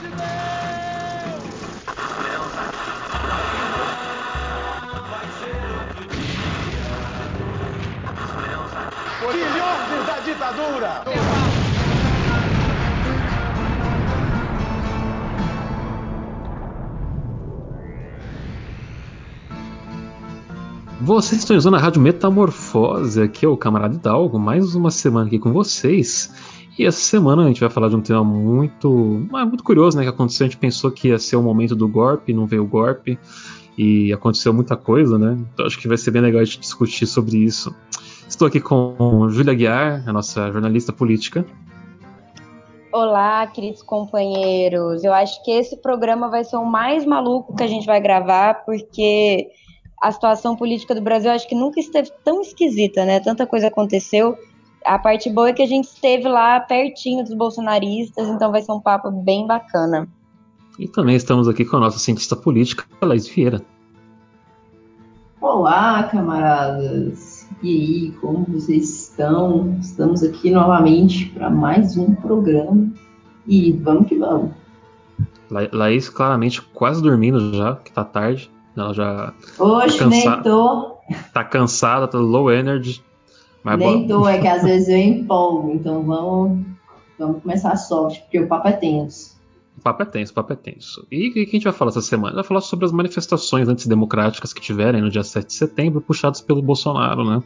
Filhotes da ditadura! Vocês estão usando a Rádio Metamorfose, aqui é o Camarada Hidalgo, mais uma semana aqui com vocês. E essa semana a gente vai falar de um tema muito, ah, muito curioso, né? Que aconteceu, a gente pensou que ia ser o momento do golpe, não veio o golpe, e aconteceu muita coisa, né? Então acho que vai ser bem legal a gente discutir sobre isso. Estou aqui com Júlia Guiar, a nossa jornalista política. Olá, queridos companheiros. Eu acho que esse programa vai ser o mais maluco que a gente vai gravar, porque a situação política do Brasil acho que nunca esteve tão esquisita, né? Tanta coisa aconteceu. A parte boa é que a gente esteve lá pertinho dos bolsonaristas, então vai ser um papo bem bacana. E também estamos aqui com a nossa cientista política, Laís Vieira. Olá, camaradas. E aí, como vocês estão? Estamos aqui novamente para mais um programa e vamos que vamos. La Laís claramente quase dormindo já, que tá tarde. Ela já. Hoje tá nem tô. Tá cansada, tá low energy. Mas nem tô, é que às vezes eu empolgo, então vamos, vamos começar a sorte, porque o papo é tenso. O papo é tenso, o papo é tenso. E o que a gente vai falar essa semana? Vai falar sobre as manifestações antidemocráticas que tiverem no dia 7 de setembro, puxadas pelo Bolsonaro, né?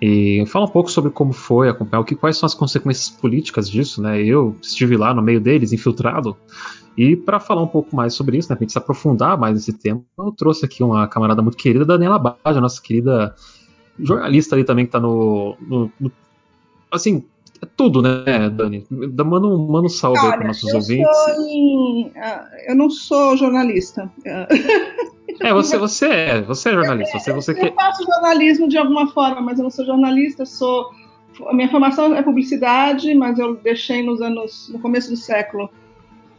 E falar um pouco sobre como foi, acompanhar o que, quais são as consequências políticas disso, né? Eu estive lá no meio deles, infiltrado. E para falar um pouco mais sobre isso, né, pra gente se aprofundar mais nesse tema, eu trouxe aqui uma camarada muito querida, Daniela Baja, nossa querida jornalista ali também que tá no, no, no assim, é tudo, né, Dani? Manda um, manda um salve Olha, aí para nossos eu ouvintes. Em, uh, eu não sou jornalista. É, você, você é, você é jornalista. Você, você eu que... faço jornalismo de alguma forma, mas eu não sou jornalista, sou. A minha formação é publicidade, mas eu deixei nos anos. no começo do século.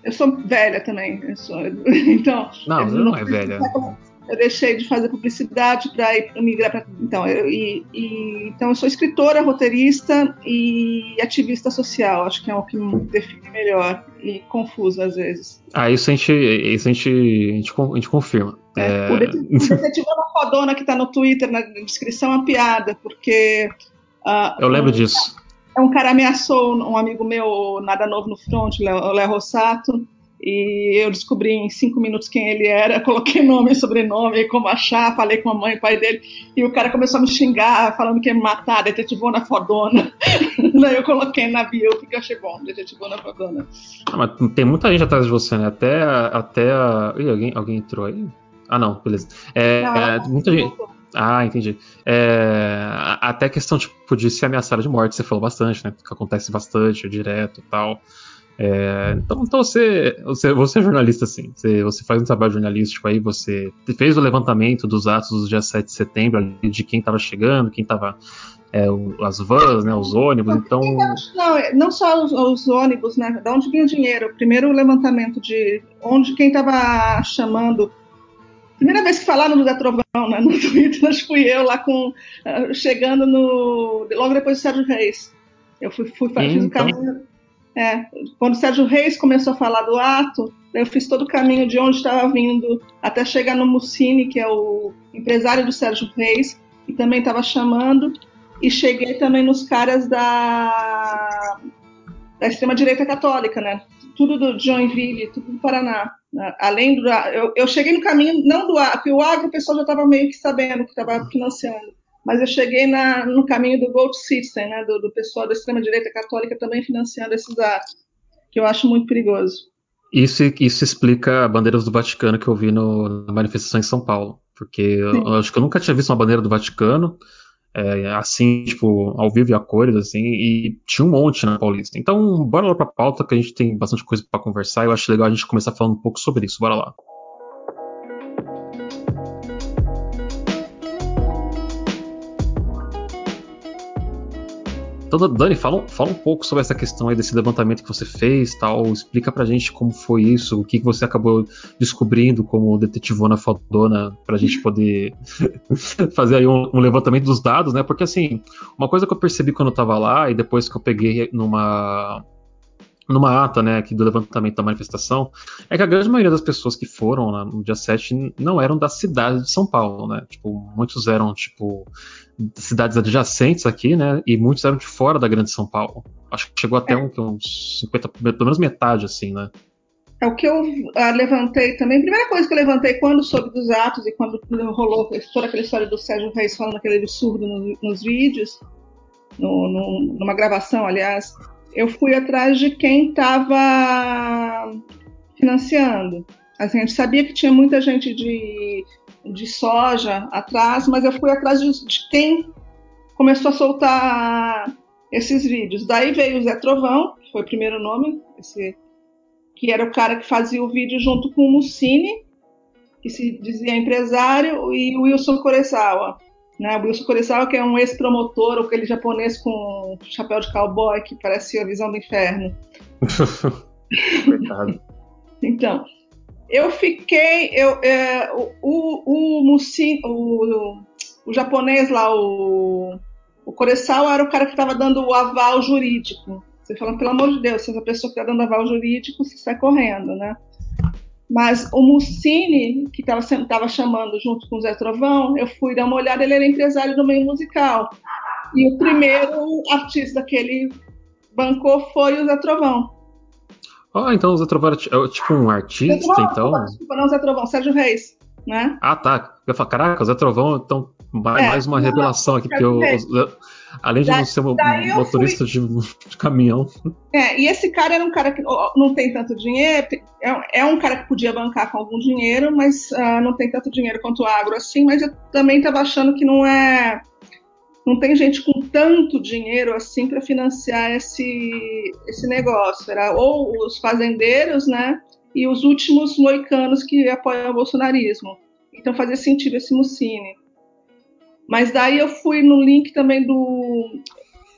Eu sou velha também. Sou, então. Não, você não é velha. Século, eu deixei de fazer publicidade para ir migrar para então eu, e, e, então eu sou escritora roteirista e ativista social. Acho que é o que me define melhor e confuso às vezes. Ah isso a gente isso a gente a gente, a gente confirma. É, é... o detetive é uma fodona que está no Twitter na descrição é uma piada porque uh, eu lembro um, disso. é um cara ameaçou um amigo meu nada novo no front o Léo Rossato e eu descobri em cinco minutos quem ele era, coloquei nome e sobrenome, como achar, falei com a mãe e pai dele, e o cara começou a me xingar, falando que ia me matar, detetivona fodona. Daí eu coloquei na bio, porque eu achei bom, detetivona fodona. Ah, mas tem muita gente atrás de você, né? Até, até a... Ih, alguém, alguém entrou aí? Ah, não, beleza. É, não, é, muita gente... Ah, entendi. É, até a questão tipo, de se ameaçar de morte, você falou bastante, né? Que acontece bastante, direto e tal. É, então, então você, você, você é jornalista, sim. Você, você faz um trabalho jornalístico aí, você fez o levantamento dos atos do dia 7 de setembro, de quem estava chegando, quem estava. É, as vans, né, os ônibus, então... Não, não só os, os, ônibus, né, de onde vinha o dinheiro. Primeiro o levantamento de onde quem estava chamando... Primeira vez que falaram do Zé Trovão né, no Twitter, acho que fui eu lá com... Uh, chegando no... logo depois do Sérgio Reis. Eu fui, fui então... fiz o caminho é, quando o Sérgio Reis começou a falar do ato, eu fiz todo o caminho de onde estava vindo até chegar no Mussini, que é o empresário do Sérgio Reis, e também estava chamando, e cheguei também nos caras da, da extrema-direita católica, né? Tudo do Joinville, tudo do Paraná. Né? Além do. Eu, eu cheguei no caminho, não do agro, porque o agro o pessoal já estava meio que sabendo que estava financiando mas eu cheguei na, no caminho do Gold System, né, do, do pessoal da extrema-direita católica também financiando esses atos, que eu acho muito perigoso. Isso, isso explica bandeiras do Vaticano que eu vi no, na manifestação em São Paulo, porque eu, eu, acho que eu nunca tinha visto uma bandeira do Vaticano é, assim, tipo, ao vivo e a cores, assim, e tinha um monte na Paulista. Então, bora lá pra pauta, que a gente tem bastante coisa para conversar, e eu acho legal a gente começar falando um pouco sobre isso, bora lá. Então, Dani, fala, fala um pouco sobre essa questão aí desse levantamento que você fez, tal. Explica pra gente como foi isso, o que, você acabou descobrindo como detetivona fodona, pra gente poder fazer aí um, um, levantamento dos dados, né? Porque assim, uma coisa que eu percebi quando eu tava lá, e depois que eu peguei numa. Numa ata, né, aqui do levantamento da manifestação, é que a grande maioria das pessoas que foram lá no dia 7 não eram da cidade de São Paulo, né? Tipo, muitos eram, tipo, cidades adjacentes aqui, né? E muitos eram de fora da grande São Paulo. Acho que chegou até um, uns 50, pelo menos metade, assim, né? É o que eu uh, levantei também. A primeira coisa que eu levantei quando soube dos atos e quando rolou toda aquela história do Sérgio Reis falando aquele absurdo no, nos vídeos, no, no, numa gravação, aliás, eu fui atrás de quem estava financiando. Assim, a gente sabia que tinha muita gente de, de soja atrás, mas eu fui atrás de, de quem começou a soltar esses vídeos. Daí veio o Zé Trovão, que foi o primeiro nome, esse, que era o cara que fazia o vídeo junto com o Mussini, que se dizia empresário, e o Wilson Koresawa. Né? O Wilson Kurosawa, que é um ex-promotor, ou aquele japonês com chapéu de cowboy, que parece a visão do inferno. Coitado. então, eu fiquei. Eu, é, o, o, o, o, o japonês lá, o, o Kurosawa, era o cara que estava dando o aval jurídico. Você fala, pelo amor de Deus, se essa pessoa que está dando aval jurídico, você está correndo, né? Mas o Mussini, que estava chamando junto com o Zé Trovão, eu fui dar uma olhada, ele era empresário do meio musical. E o primeiro artista que ele bancou foi o Zé Trovão. Ah, oh, então o Zé Trovão é tipo um artista, Trovão, então? Desculpa, não, Zé Trovão, Sérgio Reis, né? Ah, tá. Eu falo, caraca, o Zé Trovão, então, mais, é, mais uma revelação aqui, porque o, Além de da, não ser um motorista fui... de, de, caminhão. É, e esse cara era um cara que não tem tanto dinheiro, é, é um cara que podia bancar com algum dinheiro, mas uh, não tem tanto dinheiro quanto o agro assim, mas eu também estava achando que não é. Não tem gente com tanto dinheiro assim para financiar esse, esse negócio. Era ou os fazendeiros, né? E os últimos moicanos que apoiam o bolsonarismo. Então fazia sentido esse Mucine. Mas daí eu fui no link também do,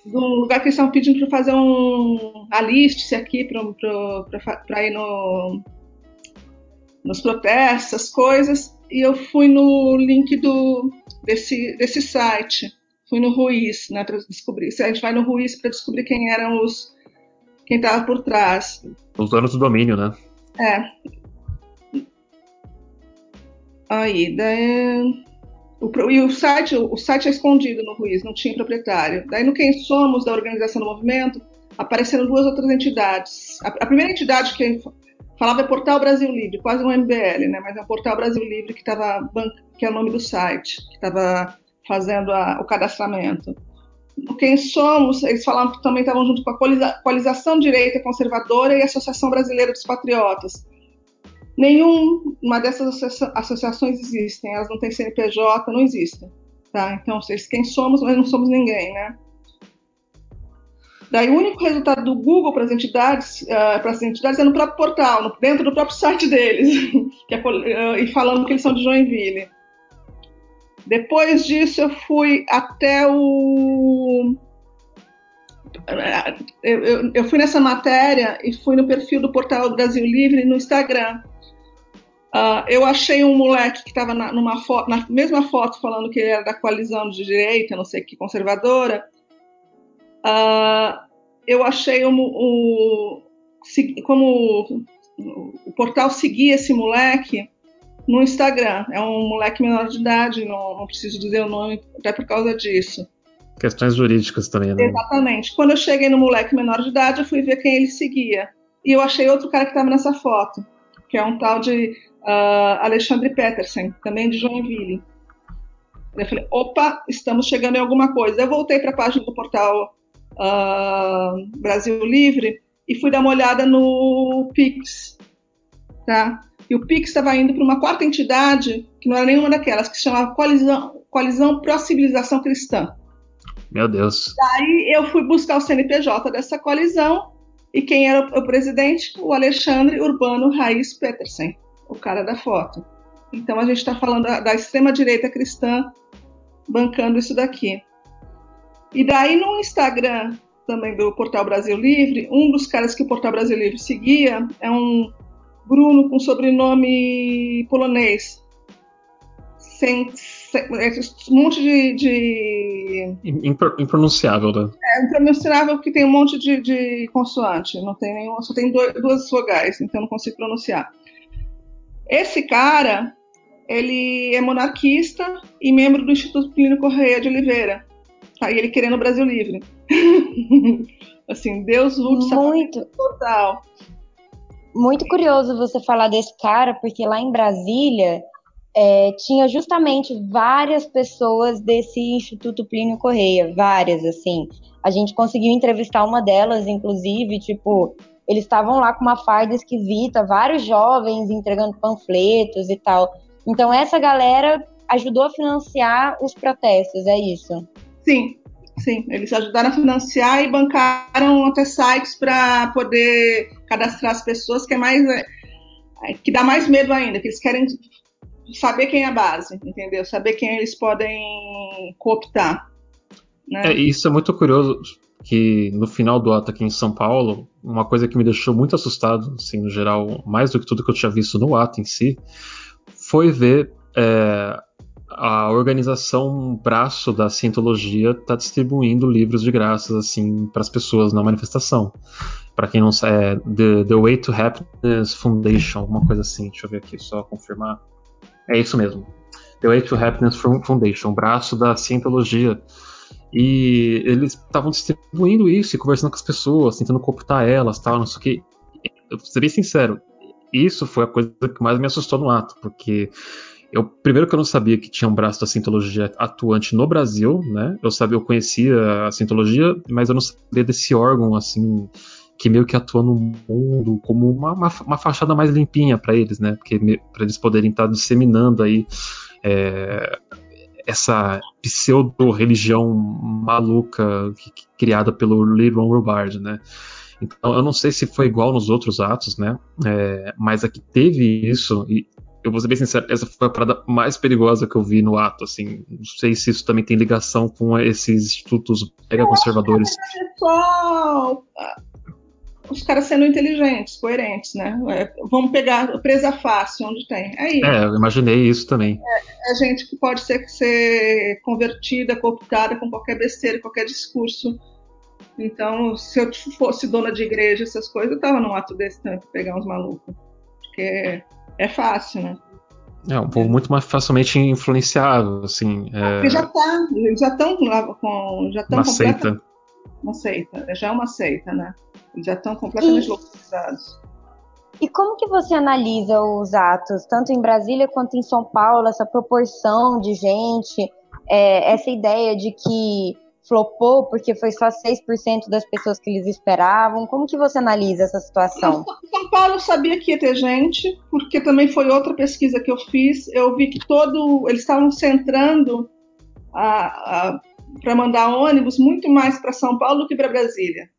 do lugar que eles estão pedindo para fazer um aliste aqui para ir no, nos protestos, essas coisas. E eu fui no link do, desse, desse site. Fui no Ruiz, né, para descobrir. A gente vai no Ruiz para descobrir quem eram os. quem estava por trás. Os donos do domínio, né? É. Aí, daí. O, e o site, o site é escondido no Ruiz, não tinha proprietário. Daí no Quem Somos, da organização do movimento, apareceram duas outras entidades. A, a primeira entidade que falava é Portal Brasil Livre, quase um MBL, né? mas é o Portal Brasil Livre que, tava, que é o nome do site, que estava fazendo a, o cadastramento. No Quem Somos, eles falavam que também estavam junto com a Coalização Direita Conservadora e a Associação Brasileira dos Patriotas Nenhuma dessas associações existem, elas não têm CNPJ, não existem. Tá? Então, vocês quem somos, mas não somos ninguém, né? Daí o único resultado do Google para as entidades, uh, para as entidades é no próprio portal, no, dentro do próprio site deles, é, uh, e falando que eles são de Joinville. Depois disso eu fui até o eu, eu, eu, fui nessa matéria e fui no perfil do Portal Brasil Livre no Instagram. Uh, eu achei um moleque que estava na, numa foto, na mesma foto falando que ele era da coalizão de direita, não sei que conservadora. Uh, eu achei um, um, como o portal seguia esse moleque no Instagram. É um moleque menor de idade, não, não preciso dizer o nome até por causa disso. Questões jurídicas também, né? Exatamente. Quando eu cheguei no moleque menor de idade, eu fui ver quem ele seguia. E eu achei outro cara que estava nessa foto, que é um tal de uh, Alexandre Petersen, também de Joinville. Eu falei, opa, estamos chegando em alguma coisa. Eu voltei para a página do portal uh, Brasil Livre e fui dar uma olhada no Pix, tá? E o Pix estava indo para uma quarta entidade, que não era nenhuma daquelas, que se chamava Coalizão, Coalizão Pro Civilização Cristã. Meu Deus. Daí eu fui buscar o CNPJ dessa coalizão e quem era o presidente? O Alexandre Urbano Raiz Petersen o cara da foto. Então a gente está falando da, da extrema-direita cristã bancando isso daqui. E daí no Instagram também do Portal Brasil Livre, um dos caras que o Portal Brasil Livre seguia é um Bruno com sobrenome polonês. um monte de. de... Impronunciável, né? É impronunciável porque tem um monte de, de consoante, não tem nenhuma, só tem dois, duas vogais, então não consigo pronunciar. Esse cara, ele é monarquista e membro do Instituto Plínio Correia de Oliveira. Tá? E ele querendo o Brasil livre. assim, Deus Lux Muito. total. Muito curioso você falar desse cara, porque lá em Brasília é, tinha justamente várias pessoas desse Instituto Plínio Correia, várias, assim. A gente conseguiu entrevistar uma delas, inclusive, tipo, eles estavam lá com uma farda esquisita, vários jovens entregando panfletos e tal. Então, essa galera ajudou a financiar os protestos, é isso? Sim, sim. Eles ajudaram a financiar e bancaram até sites para poder cadastrar as pessoas, que é mais. É, que dá mais medo ainda, que eles querem saber quem é a base, entendeu? Saber quem eles podem cooptar. Né? É, isso é muito curioso, que no final do ato aqui em São Paulo, uma coisa que me deixou muito assustado, assim, no geral, mais do que tudo que eu tinha visto no ato em si, foi ver é, a organização um braço da Cientologia tá distribuindo livros de graça assim para as pessoas na manifestação. Para quem não sabe, é The, The Way to Happiness Foundation, alguma coisa assim. Deixa eu ver aqui só confirmar. É isso mesmo. The Way to Happiness Foundation, braço da Cientologia. E eles estavam distribuindo isso e conversando com as pessoas, tentando cooptar elas, tal, não sei o que. Eu vou sincero, isso foi a coisa que mais me assustou no ato, porque eu primeiro que eu não sabia que tinha um braço da Scientologia atuante no Brasil, né? Eu sabia, eu conhecia a Scientologia, mas eu não sabia desse órgão assim que meio que atua no mundo como uma, uma, uma fachada mais limpinha para eles, né? Porque para eles poderem estar disseminando aí é, essa pseudo-religião maluca que, que, criada pelo Lee Ron Hubbard, né? Então eu não sei se foi igual nos outros atos, né? É, mas aqui teve isso e eu vou ser bem sincero, essa foi a parada mais perigosa que eu vi no ato, assim. Não sei se isso também tem ligação com esses institutos mega conservadores. É só os caras sendo inteligentes, coerentes, né? É, vamos pegar presa fácil, onde tem. É isso. É, eu imaginei isso também. É, é gente que pode ser, ser convertida, cooptada com qualquer besteira, qualquer discurso. Então, se eu fosse dona de igreja, essas coisas, eu tava num ato desse pra pegar uns malucos. Porque é fácil, né? É, um povo muito mais facilmente influenciável, assim. É... Porque já tá, eles já estão com. Já estão uma seita. Uma seita, já é uma seita, né? Já estão completamente localizados. E como que você analisa os atos, tanto em Brasília quanto em São Paulo, essa proporção de gente, é, essa ideia de que flopou porque foi só 6% das pessoas que eles esperavam? Como que você analisa essa situação? São Paulo sabia que ia ter gente, porque também foi outra pesquisa que eu fiz. Eu vi que todo eles estavam centrando para mandar ônibus muito mais para São Paulo do que para Brasília.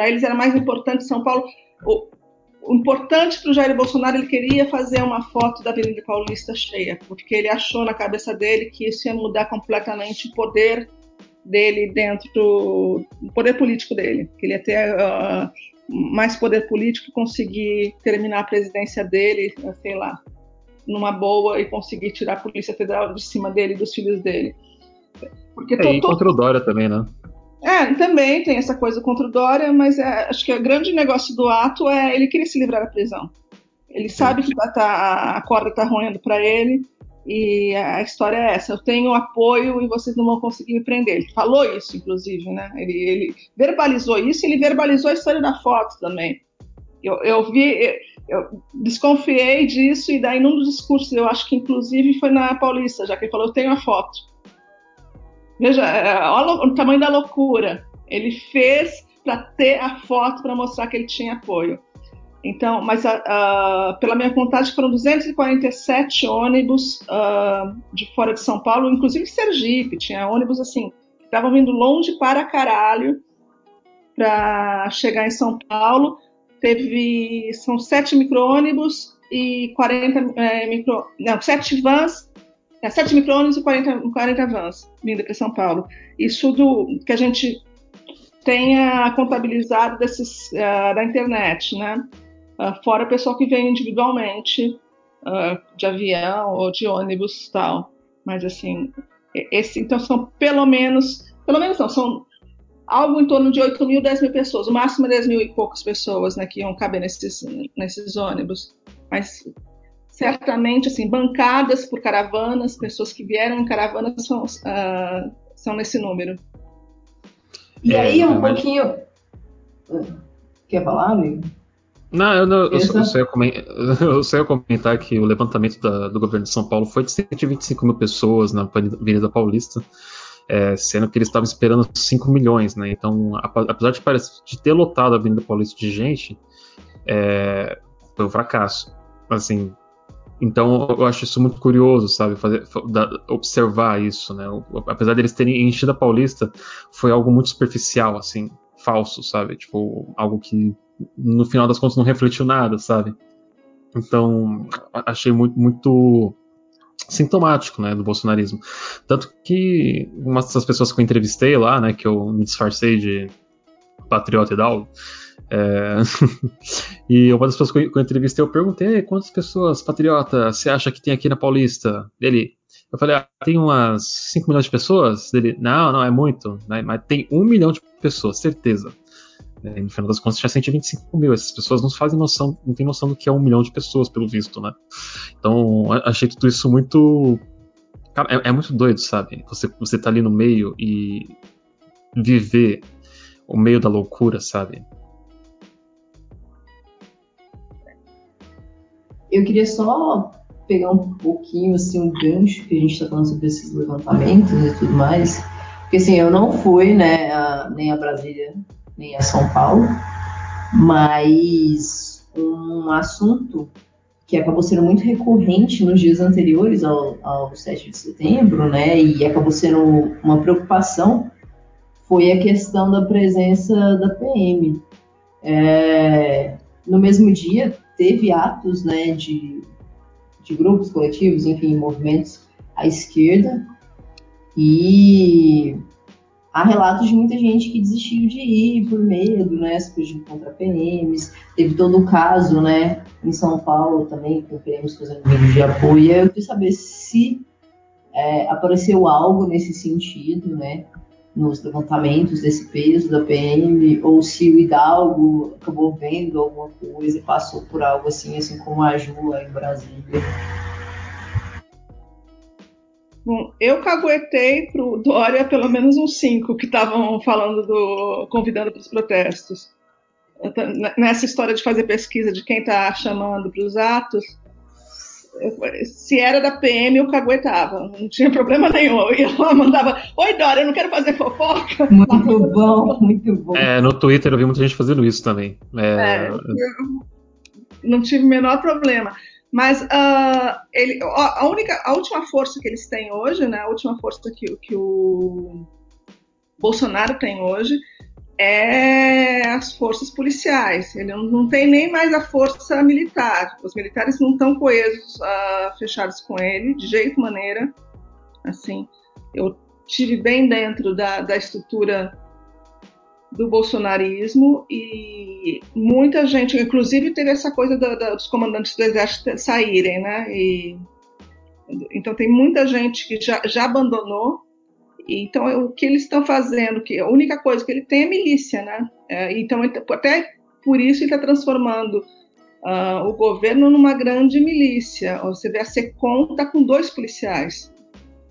Para eles era mais importante São Paulo. O, o importante para o Jair Bolsonaro, ele queria fazer uma foto da Avenida Paulista cheia, porque ele achou na cabeça dele que isso ia mudar completamente o poder dele dentro do poder político dele, que ele ia ter uh, mais poder político conseguir terminar a presidência dele, sei lá, numa boa e conseguir tirar a Polícia Federal de cima dele e dos filhos dele. Porque é, tô, e contra o Dória também, né? É, também tem essa coisa contra o Dória, mas é, acho que o grande negócio do ato é ele querer se livrar da prisão. Ele sabe que tá, tá, a corda está roendo para ele e a história é essa: eu tenho apoio e vocês não vão conseguir me prender. Ele falou isso, inclusive, né? Ele, ele verbalizou isso ele verbalizou a história da foto também. Eu, eu vi, eu desconfiei disso e daí num dos discursos, eu acho que inclusive foi na Paulista, já que ele falou: eu tenho a foto. Veja, é, olha o tamanho da loucura. Ele fez para ter a foto para mostrar que ele tinha apoio. Então, mas uh, pela minha contagem foram 247 ônibus uh, de fora de São Paulo, inclusive Sergipe, tinha ônibus assim, estavam vindo longe para caralho para chegar em São Paulo. Teve, são sete micro-ônibus e 40 é, micro, não, sete vans é, 7 micro-ônibus e 40, 40 vans vindo para São Paulo. Isso do que a gente tenha contabilizado desses, uh, da internet, né? Uh, fora o pessoal que vem individualmente, uh, de avião ou de ônibus tal. Mas assim, esse, então são pelo menos, pelo menos não, são algo em torno de 8 mil, 10 mil pessoas, o máximo é 10 mil e poucas pessoas né, que iam caber nesses, nesses ônibus. Mas certamente, assim, bancadas por caravanas, pessoas que vieram em caravanas são, uh, são nesse número. E é, aí, um pouquinho. Quer falar, amigo? Não, eu, não, eu, só, eu, só comentar, eu, só ia comentar, que o levantamento da, do governo de São Paulo foi de 125 mil pessoas na Avenida Paulista, é, sendo que eles estavam esperando 5 milhões, né? Então, apesar de, parecer, de ter lotado a Avenida Paulista de gente, é, foi um fracasso. Assim, então eu acho isso muito curioso, sabe? Fazer, observar isso, né? Apesar deles terem enchido a Paulista, foi algo muito superficial, assim, falso, sabe? Tipo, algo que no final das contas não refletiu nada, sabe? Então, achei muito, muito sintomático, né, do bolsonarismo. Tanto que uma dessas pessoas que eu entrevistei lá, né, que eu me disfarcei de patriota e tal, é... e uma das pessoas que eu entrevistei, eu perguntei quantas pessoas patriota você acha que tem aqui na Paulista? Ele, eu falei, ah, tem umas 5 milhões de pessoas? Ele, não, não, é muito, né? mas tem um milhão de pessoas, certeza. É, no final das contas, tinha 125 mil. Essas pessoas não fazem noção, não tem noção do que é um milhão de pessoas, pelo visto, né? Então, achei tudo isso muito. Cara, é, é muito doido, sabe? Você, você tá ali no meio e viver o meio da loucura, sabe? Eu queria só pegar um pouquinho, assim, um gancho que a gente está falando sobre esses levantamentos e tudo mais. Porque, assim, eu não fui, né, a, nem a Brasília nem a São Paulo, mas um assunto que acabou sendo muito recorrente nos dias anteriores ao, ao 7 de setembro, né, e acabou sendo uma preocupação, foi a questão da presença da PM. É, no mesmo dia, teve atos né, de, de grupos coletivos, enfim, movimentos à esquerda, e há relatos de muita gente que desistiu de ir por medo, né, se fugindo contra PMs. Teve todo o caso, né, em São Paulo também, com PMs fazendo vídeo de apoio. Eu queria saber se é, apareceu algo nesse sentido, né, nos levantamentos desse peso da PM, ou se o Hidalgo acabou vendo alguma coisa e passou por algo assim, assim como a Ju lá em Brasília. Bom, eu caguetei pro Dória pelo menos uns cinco que estavam falando do. convidando para os protestos. Nessa história de fazer pesquisa de quem está chamando para os atos, se era da PM, eu caguetava, não tinha problema nenhum. Eu ia lá, mandava: Oi, Dória, eu não quero fazer fofoca. Muito bom, muito bom. É, no Twitter eu vi muita gente fazendo isso também. É... É, não tive o menor problema. Mas uh, ele, a, única, a última força que eles têm hoje, né, a última força que, que o Bolsonaro tem hoje é as forças policiais. Ele não, tem nem mais a força militar. Os militares não estão coesos, uh, fechados com ele, de jeito maneira. Assim, eu tive bem dentro da, da estrutura do bolsonarismo e muita gente, inclusive teve essa coisa da, da, dos comandantes do exército saírem, né? E, então tem muita gente que já, já abandonou. Então o que eles estão fazendo, que a única coisa que ele tem é milícia, né? É, então até por isso ele está transformando uh, o governo numa grande milícia. Você vê a Secom está com dois policiais,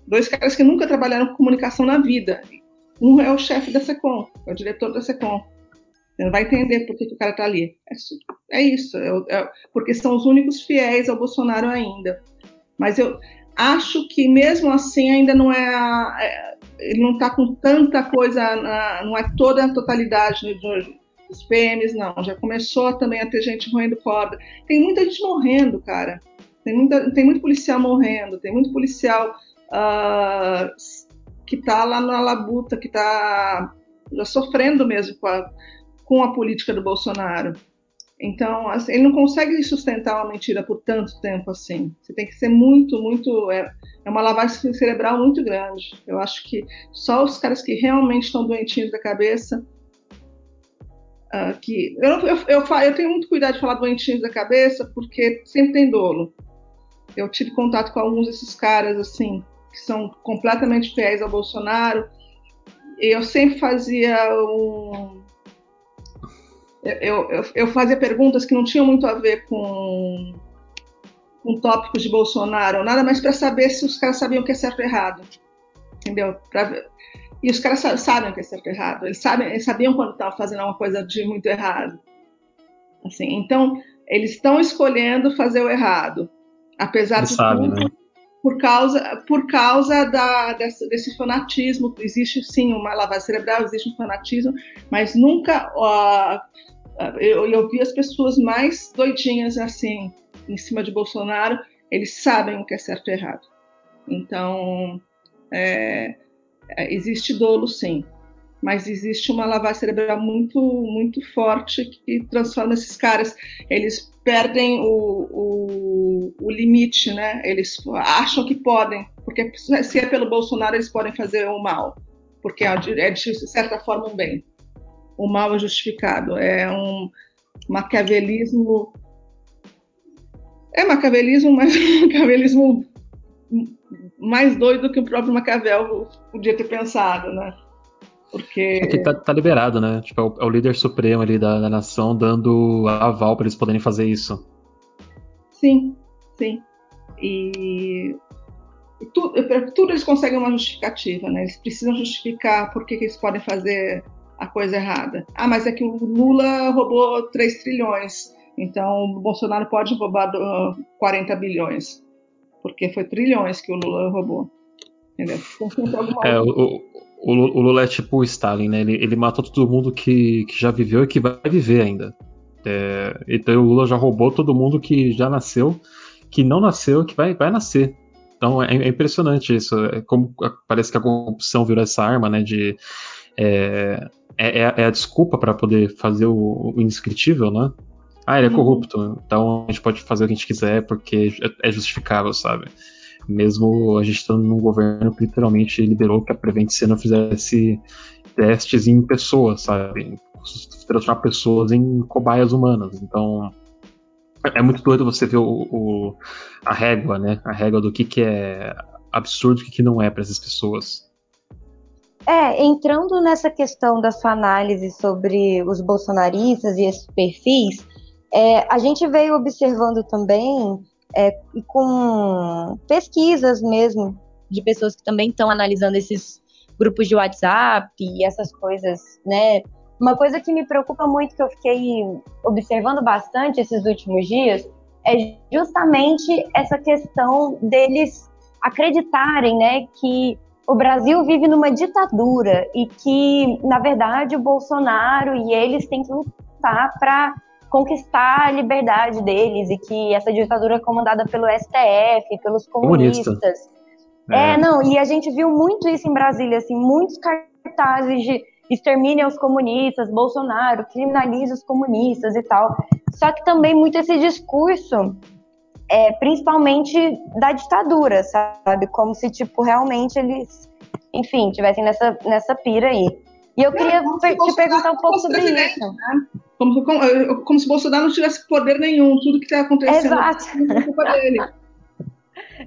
dois caras que nunca trabalharam com comunicação na vida um é o chefe da SECOM, é o diretor da SECOM. Você não vai entender por que, que o cara está ali. É, é isso, é, é, porque são os únicos fiéis ao Bolsonaro ainda. Mas eu acho que mesmo assim ainda não é, a, é ele não está com tanta coisa, na, não é toda a totalidade dos PMs, não. Já começou também a ter gente roendo corda. Tem muita gente morrendo, cara. Tem, muita, tem muito policial morrendo, tem muito policial uh, que está lá na labuta, que está sofrendo mesmo com a, com a política do Bolsonaro. Então, assim, ele não consegue sustentar uma mentira por tanto tempo assim. Você tem que ser muito, muito. É, é uma lavagem cerebral muito grande. Eu acho que só os caras que realmente estão doentinhos da cabeça. Uh, que eu, eu, eu, eu, tenho muito cuidado de falar doentinhos da cabeça, porque sempre tem dolo. Eu tive contato com alguns desses caras, assim, que são completamente fiéis ao Bolsonaro. Eu sempre fazia um. Eu, eu, eu fazia perguntas que não tinham muito a ver com, com tópicos de Bolsonaro, nada mais para saber se os caras sabiam o que é certo e errado. Entendeu? Pra, e os caras sabem o que é certo e errado. Eles, sabem, eles sabiam quando estavam fazendo uma coisa de muito errado. Assim, então, eles estão escolhendo fazer o errado. Apesar eles de sabem, tudo, né? Por causa, por causa da, desse, desse, fanatismo. Existe sim uma lavagem cerebral, existe um fanatismo, mas nunca. Uh, eu, eu vi as pessoas mais doidinhas assim, em cima de Bolsonaro, eles sabem o que é certo e errado. Então, é, é, existe dolo, sim, mas existe uma lavagem cerebral muito, muito forte que transforma esses caras. Eles perdem o, o, o, limite, né? Eles acham que podem, porque se é pelo Bolsonaro eles podem fazer o mal, porque é de, é certa forma um bem. O mal é justificado, é um maquiavelismo. É maquiavelismo, mas maquiavelismo mais doido que o próprio Maquiavel podia ter pensado, né? Porque. É tá, tá, liberado, né? Tipo, é o, é o, líder supremo ali da, da nação dando aval para eles poderem fazer isso. Sim, sim. E. Tudo, tudo eles conseguem uma justificativa, né? Eles precisam justificar por que, que eles podem fazer a coisa errada. Ah, mas é que o Lula roubou 3 trilhões, então o Bolsonaro pode roubar 40 bilhões porque foi trilhões que o Lula roubou. Entendeu? Então, é, o, o, o, Lula é tipo o Stalin, né? Ele, ele matou todo mundo que, que já viveu e que vai viver ainda. É, então o Lula já roubou todo mundo que já nasceu, que não nasceu, que vai, vai nascer. Então é, é impressionante isso. É como parece que a corrupção virou essa arma, né? De é, é, é, é a desculpa para poder fazer o, o indescritível, né? Ah, ele é uhum. corrupto, então a gente pode fazer o que a gente quiser porque é, é justificável, sabe? Mesmo a gente estando num governo que literalmente liberou que a Prevent Sena fizesse testes em pessoas, sabe? Transformar pessoas em cobaias humanas. Então, é muito doido você ver o, o, a régua, né? A régua do que, que é absurdo e o que, que não é para essas pessoas. É, entrando nessa questão da sua análise sobre os bolsonaristas e esses perfis, é, a gente veio observando também, é, com pesquisas mesmo, de pessoas que também estão analisando esses grupos de WhatsApp e essas coisas, né? Uma coisa que me preocupa muito, que eu fiquei observando bastante esses últimos dias, é justamente essa questão deles acreditarem, né, que o Brasil vive numa ditadura e que, na verdade, o Bolsonaro e eles têm que lutar para conquistar a liberdade deles e que essa ditadura é comandada pelo STF, pelos comunistas. Comunista. É. é, não, e a gente viu muito isso em Brasília, assim, muitos cartazes de extermine os comunistas, Bolsonaro, criminalize os comunistas e tal. Só que também muito esse discurso, é, principalmente da ditadura, sabe? Como se, tipo, realmente eles, enfim, tivessem nessa, nessa pira aí. E eu queria é, te perguntar um pouco sobre isso. Né? Como, como, como, se Bolsonaro não tivesse poder nenhum, tudo que está acontecendo Exato. é culpa dele.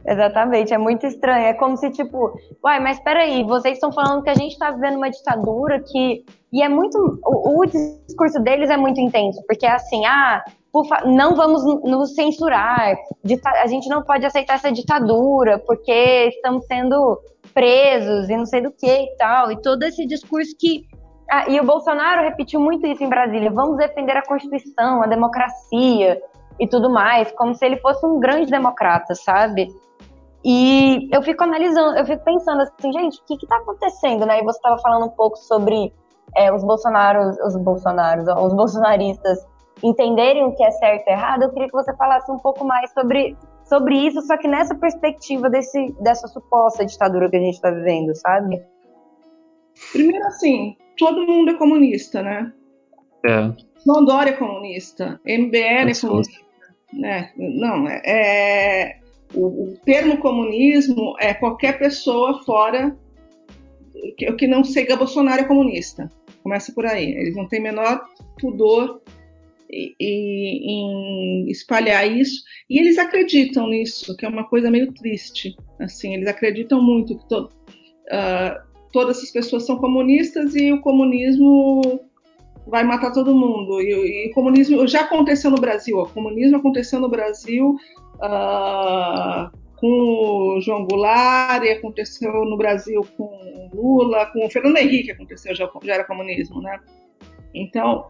Exatamente, é muito estranho. É como se, tipo, uai, mas peraí, vocês estão falando que a gente está vivendo uma ditadura que. E é muito. O, o, discurso deles é muito intenso, porque é assim, ah, não vamos nos censurar, a gente não pode aceitar essa ditadura, porque estamos sendo presos e não sei do que e tal. E todo esse discurso que ah, e o Bolsonaro repetiu muito isso em Brasília: vamos defender a Constituição, a democracia e tudo mais, como se ele fosse um grande democrata, sabe? E eu fico analisando, eu fico pensando assim, gente, o que está acontecendo, né? E você estava falando um pouco sobre é, os bolsonaros, os bolsonaros, os bolsonaristas entenderem o que é certo e errado. Eu queria que você falasse um pouco mais sobre, sobre isso, só que nessa perspectiva desse, dessa suposta ditadura que a gente está vivendo, sabe? Primeiro, assim, todo mundo é comunista, né? É. Dória é comunista, MBL é comunista. Né? Não, é, é o, o, termo comunismo é qualquer pessoa fora que, que não siga Bolsonaro é comunista. Começa por aí. Eles não têm menor pudor e, e, em espalhar isso. E eles acreditam nisso, que é uma coisa meio triste. Assim, eles acreditam muito que to, uh, todas essas pessoas são comunistas e o comunismo vai matar todo mundo. E, e comunismo já aconteceu no Brasil. O comunismo aconteceu no Brasil uh, com o João Goulart, e aconteceu no Brasil com Lula, com o Fernando Henrique aconteceu, já, já era comunismo, né? Então,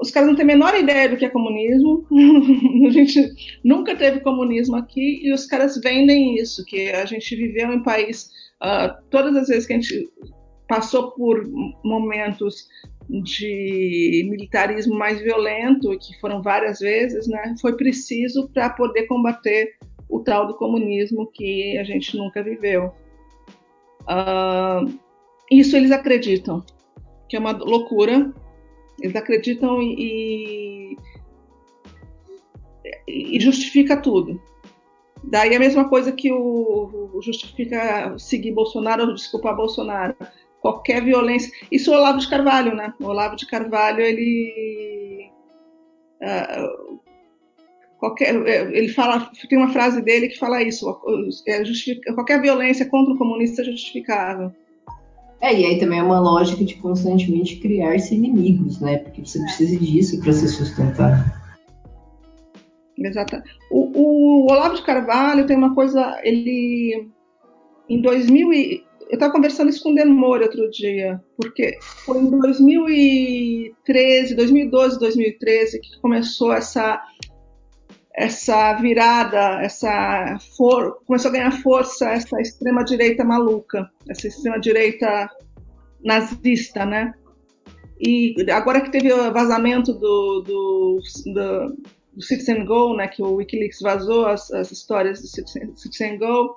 os caras não têm a menor ideia do que é comunismo. a gente nunca teve comunismo aqui e os caras vendem isso, que a gente viveu em país. Uh, todas as vezes que a gente passou por momentos de militarismo mais violento, que foram várias vezes, né, foi preciso para poder combater o tal do comunismo que a gente nunca viveu. Uh, isso eles acreditam, que é uma loucura. Eles acreditam e, e justifica tudo. Daí a mesma coisa que o, o justifica seguir Bolsonaro ou desculpar Bolsonaro qualquer violência. Isso é o Olavo de Carvalho, né? O Olavo de Carvalho, ele. Uh, qualquer, ele fala, tem uma frase dele que fala isso: é qualquer violência contra o comunista é justificável. É, e aí também é uma lógica de constantemente criar-se inimigos, né? Porque você precisa disso para se sustentar. Exato. O, o Olavo de Carvalho tem uma coisa, ele em 2000 e, eu estava conversando isso com o Demore outro dia, porque foi em 2013, 2012, 2013 que começou essa essa virada, essa for, começou a ganhar força essa extrema direita maluca, essa extrema direita nazista, né? E agora que teve o vazamento do, do, do, do Citizen Go, né, que o WikiLeaks vazou as, as histórias do Citizen, Citizen Go,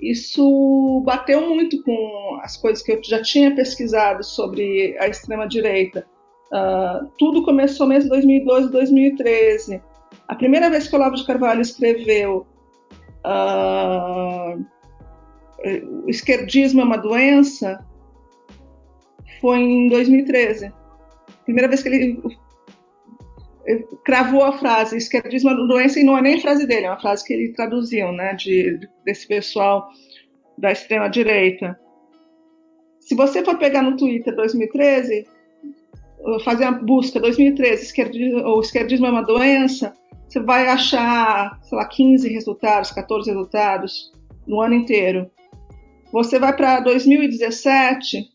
isso bateu muito com as coisas que eu já tinha pesquisado sobre a extrema-direita. Uh, tudo começou mesmo em 2012, 2013. A primeira vez que o Olavo de Carvalho escreveu uh, O esquerdismo é uma doença foi em 2013. Primeira vez que ele cravou a frase esquerdismo é doença e não é nem frase dele, é uma frase que ele traduziu, né, de, desse pessoal da extrema direita. Se você for pegar no Twitter 2013, fazer a busca 2013, esquerdismo, o esquerdismo é uma doença, você vai achar, sei lá, 15 resultados, 14 resultados no ano inteiro. Você vai para 2017,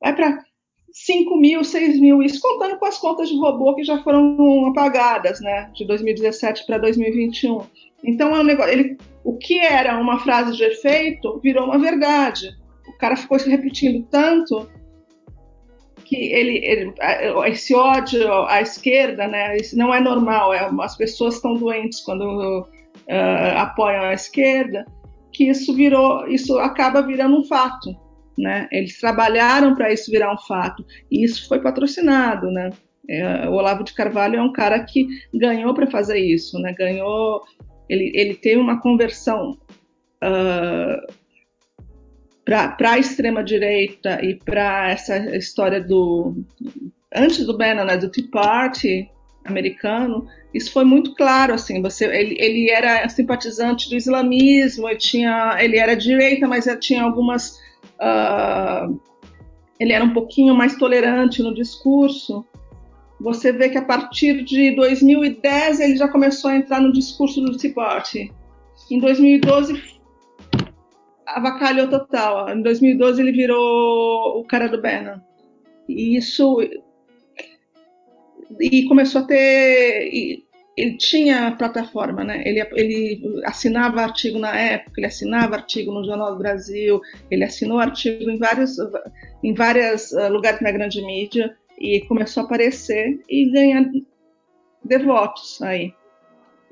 vai para 5 mil, 6 mil, isso contando com as contas de robô que já foram apagadas, né, de 2017 para 2021. Então é um negócio, ele, o que era uma frase de efeito virou uma verdade. O cara ficou se repetindo tanto que ele, ele esse ódio à esquerda, né, isso não é normal. É, as pessoas estão doentes quando uh, apoiam a esquerda, que isso virou, isso acaba virando um fato né? Eles trabalharam para isso virar um fato e isso foi patrocinado, né? É, o Olavo de Carvalho é um cara que ganhou para fazer isso, né? Ganhou, ele, ele teve uma conversão uh, para a extrema direita e para essa história do antes do Bannon, né, do Tea Party americano, isso foi muito claro assim. Você, ele, ele era simpatizante do islamismo, ele tinha, ele era direita, mas tinha algumas uh, ele era um pouquinho mais tolerante no discurso. Você vê que a partir de 2010 ele já começou a entrar no discurso do Party. Em 2012 avacalhou total. Em 2012 ele virou o cara do Bannon. E isso e começou a ter ele tinha plataforma, né? Ele, ele assinava artigo na época, ele assinava artigo no Jornal do Brasil, ele assinou artigo em vários, em vários uh, lugares na grande mídia e começou a aparecer e ganhar devotos aí.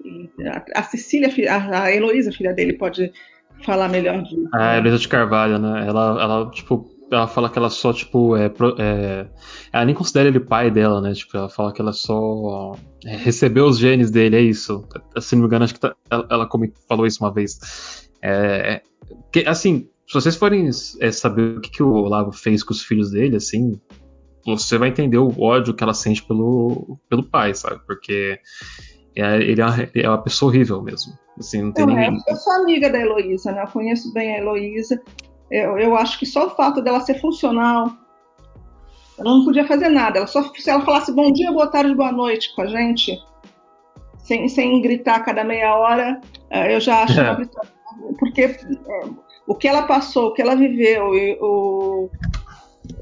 E a, a Cecília, a, a Heloísa, filha dele, pode falar melhor disso. A Heloísa de Carvalho, né? Ela, ela tipo, ela fala que ela só, tipo, é, é, Ela nem considera ele pai dela, né? Tipo, ela fala que ela só é, recebeu os genes dele, é isso. Se não me engano, acho que tá, ela, ela falou isso uma vez. É, que, assim, se vocês forem é, saber o que, que o Olavo fez com os filhos dele, assim, você vai entender o ódio que ela sente pelo, pelo pai, sabe? Porque é, ele é uma, é uma pessoa horrível mesmo. Assim, não tem Não, ninguém. Eu sou amiga da Heloísa, né? Eu conheço bem a Heloísa. Eu, eu acho que só o fato dela ser funcional, ela não podia fazer nada. Ela só, se ela falasse bom dia, boa tarde, boa noite com a gente, sem, sem gritar cada meia hora, eh, eu já acho É. uma. Porque eh, o que ela passou, o que ela viveu, e o,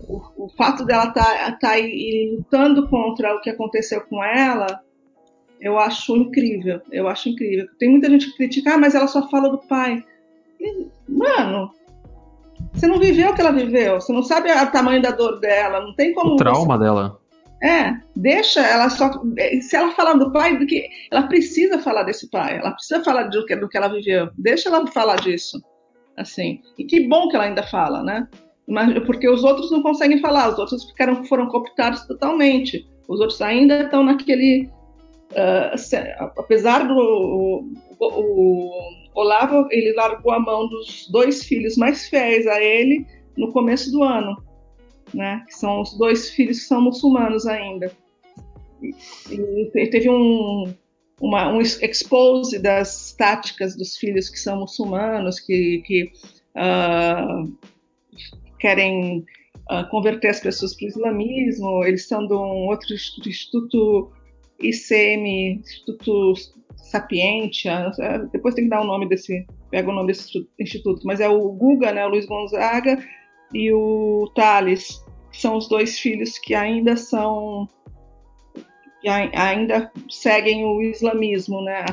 o, o fato dela estar tá, aí lutando contra o que aconteceu com ela, eu acho incrível. Eu acho incrível. Tem muita gente que critica, ah, mas ela só fala do pai. E, mano, você não viveu o que ela viveu, você não sabe o tamanho da dor dela, não tem como. O trauma dela. Você... É, deixa ela só. Se ela falar do pai, do que ela precisa falar desse pai, ela precisa falar do que, do que ela viveu. Deixa ela falar disso. Assim. E que bom que ela ainda fala, né? Mas, porque os outros não conseguem falar, os outros ficaram, foram cooptados totalmente. Os outros ainda estão naquele. Uh, apesar do. O, o, Olavo, ele largou a mão dos dois filhos mais fiéis a ele no começo do ano, né? Que são os dois filhos que são muçulmanos ainda. E, e teve um, uma, um expose das táticas dos filhos que são muçulmanos, que, que uh, querem uh, converter as pessoas para o islamismo. Eles são de um outro instituto, ICM, Instituto Sapientia, depois tem que dar o nome desse, pega o nome desse instituto, mas é o Guga, né, o Luiz Gonzaga e o Thales, que são os dois filhos que ainda são, que ainda seguem o islamismo, né,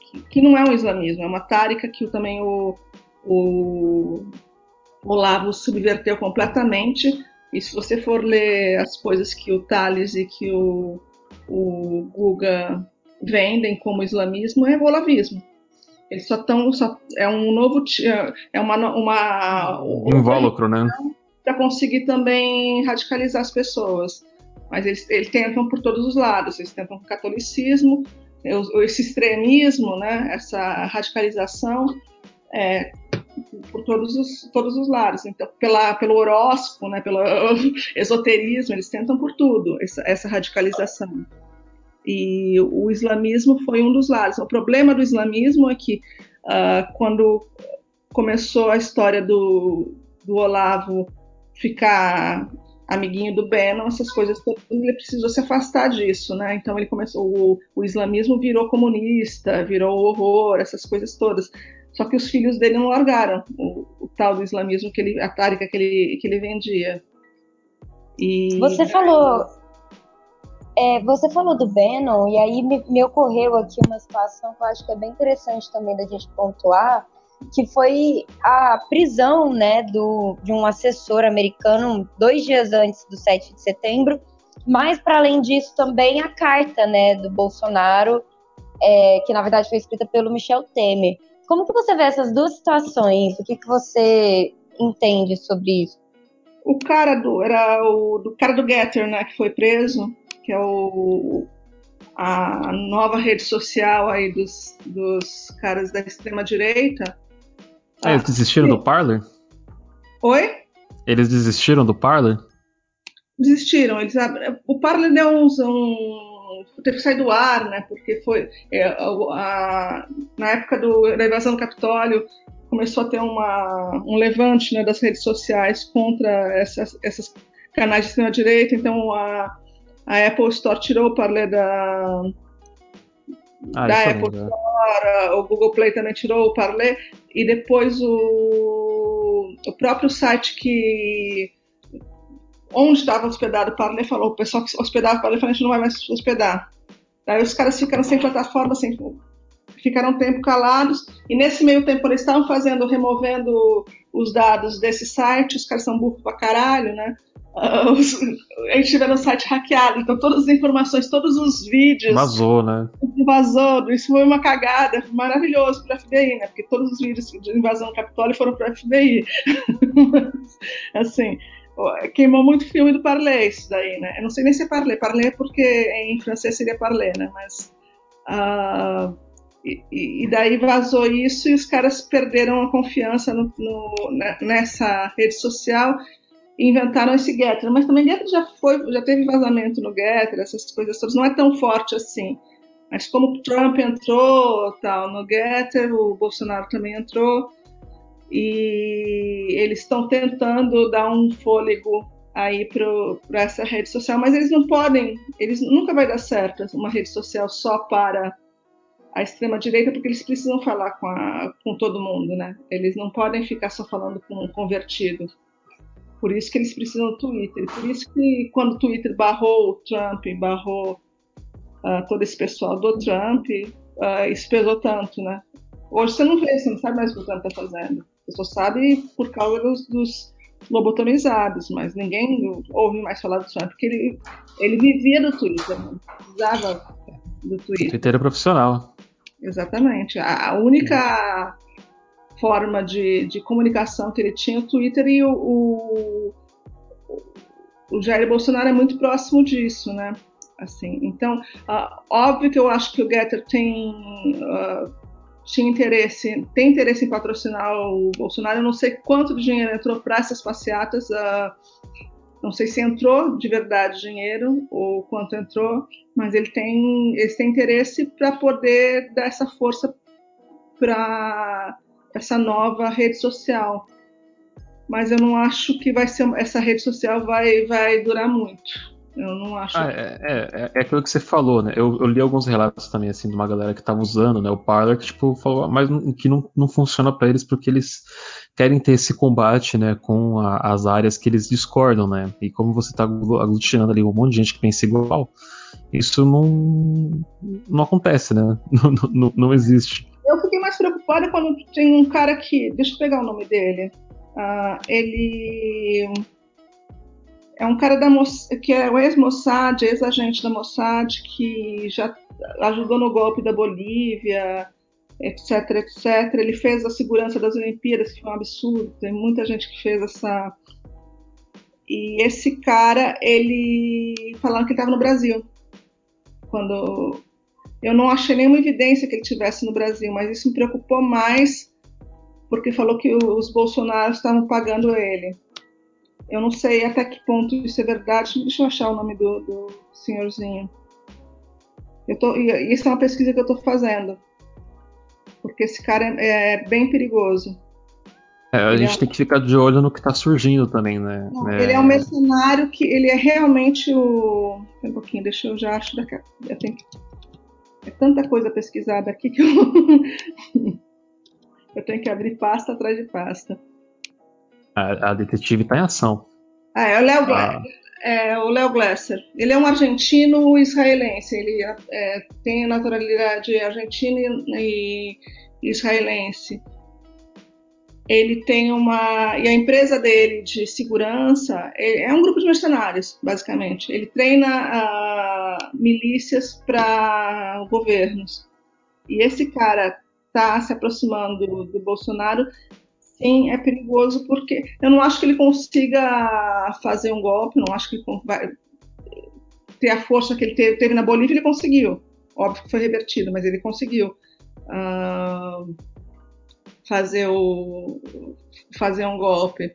que, que não é um islamismo, é uma tárica que também o, o Olavo subverteu completamente, e se você for ler as coisas que o Thales e que o, o Guga vendem como islamismo é o olavismo. Eles só estão. É um novo. É uma. uma um invólucro, né? Para conseguir também radicalizar as pessoas. Mas eles, eles tentam por todos os lados. Eles tentam com o catolicismo, esse extremismo, né? essa radicalização. É, por todos os, todos os lados. Então, pela, pelo horóscopo, né, pelo esoterismo, eles tentam por tudo essa, essa radicalização. E o islamismo foi um dos lados. O problema do islamismo é que uh, quando começou a história do, do Olavo ficar amiguinho do Bannon, essas coisas todas, ele precisou se afastar disso, né? Então ele começou, o, o islamismo virou comunista, virou horror, essas coisas todas. Só que os filhos dele não largaram o, o tal do islamismo que ele, a tárica que ele, que ele vendia. E... Você falou é, você falou do Bannon, e aí me, me, ocorreu aqui uma situação que eu acho que é bem interessante também da gente pontuar, que foi a prisão né, do, de um assessor americano dois dias antes do 7 de setembro, mas para além disso também a carta né, do Bolsonaro, é, que na verdade foi escrita pelo Michel Temer. Como que você vê essas duas situações? O que, que você entende sobre isso? O cara do era o do cara do Getter, né, que foi preso, que é o, a nova rede social aí dos, dos caras da extrema direita. Ah, eles desistiram do Parler? Oi? Eles desistiram do Parler? Desistiram. Eles, o Parler um, teve que sair do ar, né? Porque foi é, a, a, na época do, da invasão do Capitólio começou a ter uma, um levante né, das redes sociais contra essas, essas canais de extrema direita. Então a a Apple Store tirou o Parler da, ah, da Apple ainda. Store, o Google Play também tirou o Parler, e depois o, o próprio site que onde estava hospedado o Parler falou, o pessoal que hospedava o Parler falou, a gente não vai mais hospedar. Aí os caras ficaram sem plataforma, sem, ficaram um tempo calados, e nesse meio tempo eles estavam fazendo, removendo os dados desse site, os caras são burros pra caralho, né? Uh, os, a gente tiver no site hackeado, então todas as informações, todos os vídeos. Vazou, né? Vazou, isso foi uma cagada, maravilhoso para a FBI, né? Porque todos os vídeos de invasão do Capitólio foram para a FBI. assim, queimou muito filme do Parley, isso daí, né? Eu não sei nem se é Parley, Parley é porque em francês seria Parley, né? Mas. Uh, e, e, daí vazou isso e os caras perderam a confiança no, no, nessa rede social inventaram esse Getter, mas também Getter já foi, já teve vazamento no Getter, essas coisas todas, não é tão forte assim. Mas como Trump entrou tal no Getter, o Bolsonaro também entrou. E eles estão tentando dar um fôlego aí para essa rede social, mas eles não podem, eles nunca vai dar certo. Uma rede social só para a extrema direita, porque eles precisam falar com, a, com todo mundo, né? Eles não podem ficar só falando com um convertido. Por isso que eles precisam do Twitter. Por isso que quando o Twitter barrou o Trump, barrou uh, todo esse pessoal do Trump, uh, isso pesou tanto, né? Hoje você não vê, você não sabe mais o que o Trump está fazendo. Você só sabe por causa dos, dos lobotomizados, mas ninguém ouve mais falar do Trump, porque ele, ele vivia do Twitter, né? precisava do Twitter. Twitter é profissional. Exatamente. A, única forma de, de, comunicação que ele tinha, o Twitter e o, o, o Jair Bolsonaro é muito próximo disso, né? Assim, então, uh, óbvio que eu acho que o Getter tem uh, tinha interesse, tem interesse em patrocinar o Bolsonaro. Eu não sei quanto dinheiro entrou para essas passeatas. Uh, não sei se entrou de verdade dinheiro ou quanto entrou, mas ele tem, esse interesse para poder dar essa força para essa nova rede social. Mas eu não acho que vai ser essa rede social vai, vai durar muito. Eu não acho. Ah, é, é, é, aquilo que você falou, né? Eu, eu, li alguns relatos também, assim, de uma galera que tava usando, né? O Parler, que, tipo, falou, mas que não, não funciona para eles porque eles querem ter esse combate, né? Com a, as áreas que eles discordam, né? E como você tá aglutinando ali um monte de gente que pensa igual, isso não, não acontece, né? Não, não, não existe. Eu fiquei mais preocupada quando tem um cara que. Deixa eu pegar o nome dele. Uh, ele é um cara da que é o ex-Mossad, ex-agente da Mossad, que já ajudou no golpe da Bolívia, etc, etc. Ele fez a segurança das Olimpíadas, que foi um absurdo. Tem muita gente que fez essa. E esse cara, ele falando que estava no Brasil. Quando eu não achei nenhuma evidência que ele tivesse no Brasil, mas isso me preocupou mais porque falou que os bolsonaros estavam pagando ele. Eu não sei até que ponto isso é verdade. Deixa eu achar o nome do, do senhorzinho. Eu tô, isso é uma pesquisa que eu estou fazendo. Porque esse cara é, é bem perigoso. É, a ele gente é... tem que ficar de olho no que está surgindo também, né? Não, é... Ele é um mercenário que ele é realmente o. Um pouquinho, deixa eu já acho daqui. Eu tenho. É tanta coisa pesquisada aqui que eu. eu tenho que abrir pasta atrás de pasta. A, a detetive está em ação. Ah, é o Léo ah. É, o Léo Glasser. Ele é um argentino israelense. Ele é, tem naturalidade argentina e, israelense. Ele tem uma. E a empresa dele de segurança é, é um grupo de mercenários, basicamente. Ele treina uh, milícias para governos. E esse cara está se aproximando do, do Bolsonaro Sim, é perigoso porque eu não acho que ele consiga fazer um golpe, não acho que vai ter a força que ele teve, teve na Bolívia, ele conseguiu. Óbvio que foi revertido, mas ele conseguiu uh, fazer, o, fazer um golpe.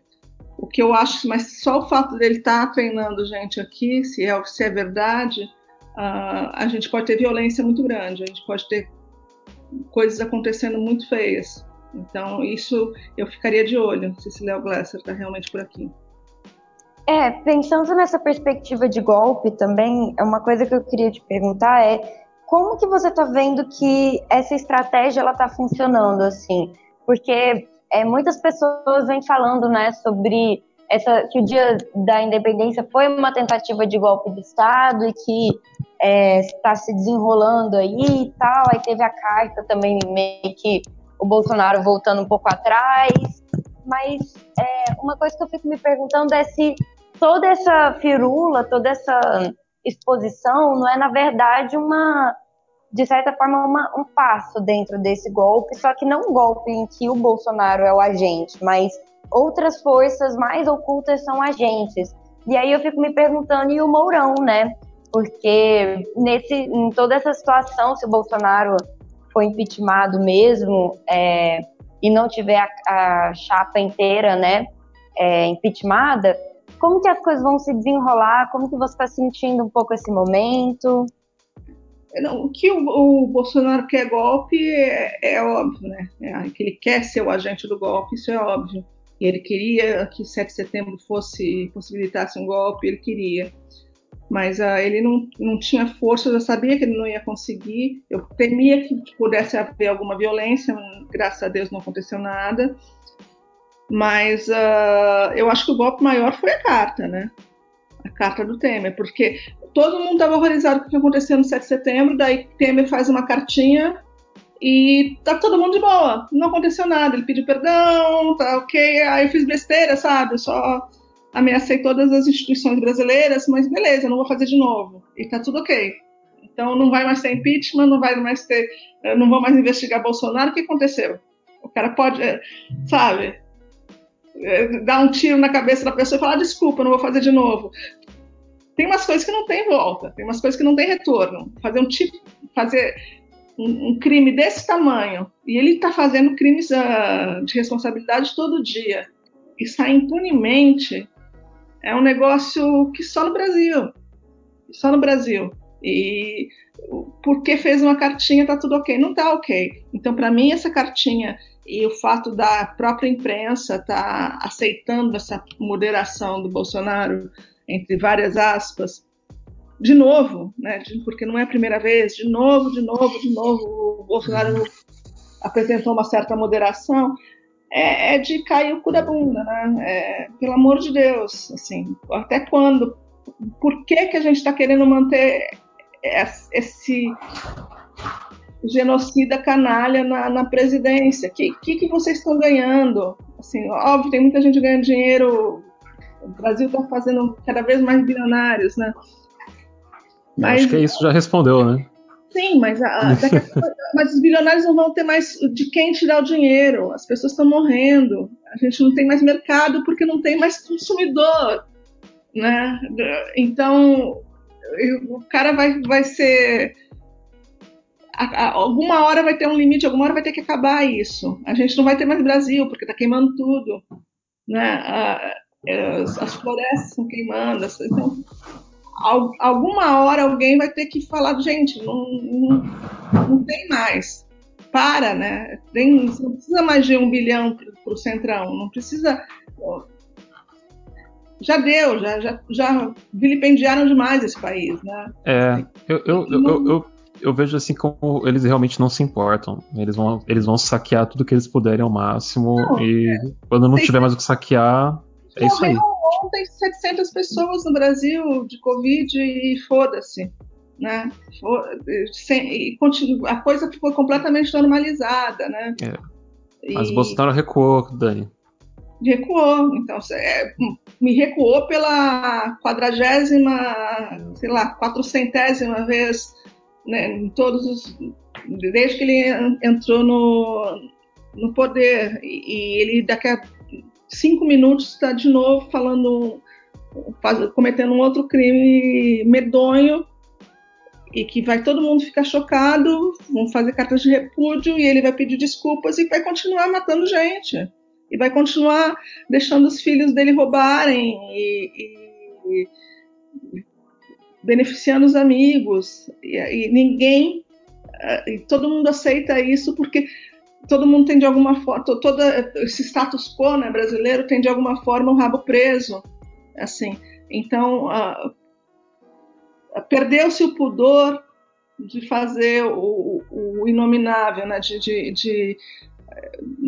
O que eu acho, mas só o fato dele estar tá treinando gente aqui, se é, se é verdade, uh, a gente pode ter violência muito grande, a gente pode ter coisas acontecendo muito feias. Então, isso eu ficaria de olho se esse Léo Glasser está realmente por aqui. É, pensando nessa perspectiva de golpe também, é uma coisa que eu queria te perguntar é como que você está vendo que essa estratégia ela está funcionando assim? Porque é, muitas pessoas vêm falando, né, sobre essa que o dia da independência foi uma tentativa de golpe de Estado e que está é, se desenrolando aí e tal. Aí teve a carta também meio que o Bolsonaro voltando um pouco atrás. Mas é, uma coisa que eu fico me perguntando é se toda essa firula, toda essa exposição não é, na verdade, uma, de certa forma, uma, um passo dentro desse golpe, só que não um golpe em que o Bolsonaro é o agente, mas outras forças mais ocultas são agentes. E aí eu fico me perguntando, e o Mourão, né? Porque nesse, em toda essa situação, se o Bolsonaro foi impeachmentado mesmo é, e não tiver a, a, chapa inteira, né, é, impeachmentada, como que as coisas vão se desenrolar? Como que você está sentindo um pouco esse momento? Não, o que o, o, Bolsonaro quer golpe é, é óbvio, né? É, que ele quer ser o agente do golpe, isso é óbvio. Ele queria que 7 de setembro fosse possibilitasse um golpe, ele queria. Mas uh, ele não, não tinha força, eu sabia que ele não ia conseguir. Eu temia que pudesse haver alguma violência, graças a Deus não aconteceu nada. Mas uh, eu acho que o golpe maior foi a carta, né? A carta do Temer, porque todo mundo estava horrorizado com o que aconteceu no 7 de setembro, daí Temer faz uma cartinha e tá todo mundo de boa, não aconteceu nada, ele pediu perdão, tá ok, aí eu fiz besteira, sabe, só ameacei todas as instituições brasileiras, mas beleza, não vou fazer de novo, e tá tudo ok. Então não vai mais ter impeachment, não vai mais ter, não vou mais investigar Bolsonaro, o que aconteceu? O cara pode, sabe, é, dar um tiro na cabeça da pessoa e falar desculpa, não vou fazer de novo. Tem umas coisas que não tem volta, tem umas coisas que não tem retorno. Fazer um tipo, fazer um, crime desse tamanho e ele está fazendo crimes uh, de responsabilidade todo dia e sai impunemente é um negócio que só no Brasil, só no Brasil. E porque fez uma cartinha tá tudo ok? Não tá ok. Então para mim essa cartinha e o fato da própria imprensa estar tá aceitando essa moderação do Bolsonaro, entre várias aspas, de novo, né, porque não é a primeira vez, de novo, de novo, de novo, o Bolsonaro apresentou uma certa moderação, é, é de cair o cu da bunda, né? É, pelo amor de Deus, assim, até quando? Por que, que a gente está querendo manter esse genocida canalha na, na presidência. O que, que, que, vocês estão ganhando? Assim, óbvio, tem muita gente ganhando dinheiro. O Brasil está fazendo cada vez mais bilionários, né? Mas, Acho que isso já respondeu, né? Sim, mas, a, a, mas os bilionários não vão ter mais de quem tirar o dinheiro. As pessoas estão morrendo. A gente não tem mais mercado porque não tem mais consumidor, né? Então o cara vai, vai ser a, a, alguma hora vai ter um limite, alguma hora vai ter que acabar isso. A gente não vai ter mais Brasil, porque está queimando tudo. Né? A, as, as, florestas estão queimando. Então, alguma hora alguém vai ter que falar, gente, não, não, não tem mais. Para, né? Tem, não precisa mais de um bilhão para o Centrão, não precisa já deu, já, já, já vilipendiaram demais esse país, né? É, eu, eu, eu, eu, eu vejo assim como eles realmente não se importam. Eles vão, eles vão saquear tudo que eles puderem ao máximo não, e é. quando não tiver mais o que saquear, é isso aí. Ontem 700 pessoas no Brasil de Covid e foda-se. Né? Sem, continua, a coisa ficou completamente normalizada, né? É. Mas e... Bolsonaro recuou, Dani. Recuou, então é, me recuou pela quadragésima, sei lá, quatrocentésima vez né, em todos os, desde que ele entrou no, no poder e, e ele daqui a cinco minutos está de novo falando, faz, cometendo um outro crime medonho e que vai todo mundo ficar chocado, vão fazer cartas de repúdio e ele vai pedir desculpas e vai continuar matando gente. E vai continuar deixando os filhos dele roubarem e, e beneficiando os amigos. E, e ninguém eh, e todo mundo aceita isso porque todo mundo tem de alguma forma todo esse status quo né, brasileiro tem de alguma forma o rabo preso assim então uh, perdeu-se o pudor de fazer o, o inominável né, de, de, de,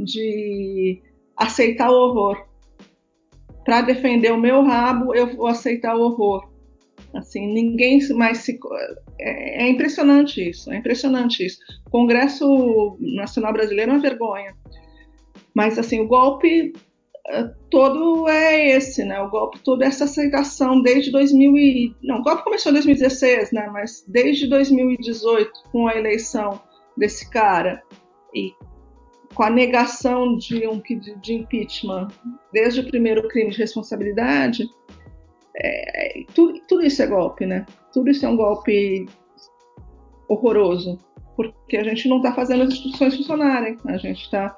de aceitar o horror para defender o meu rabo eu vou aceitar o horror Assim, ninguém mais se. É, é, impressionante isso, é impressionante isso. O Congresso Nacional Brasileiro é uma vergonha. Mas, assim, o golpe eh, todo é esse, né? O golpe todo é essa aceitação desde 2000 e... Não, o golpe começou em 2016, né? Mas desde 2018, com a eleição desse cara e com a negação de um de impeachment desde o primeiro crime de responsabilidade, é, tudo, tudo isso é golpe, né? Tudo isso é um golpe horroroso, porque a gente não está fazendo as instituições funcionarem, a gente está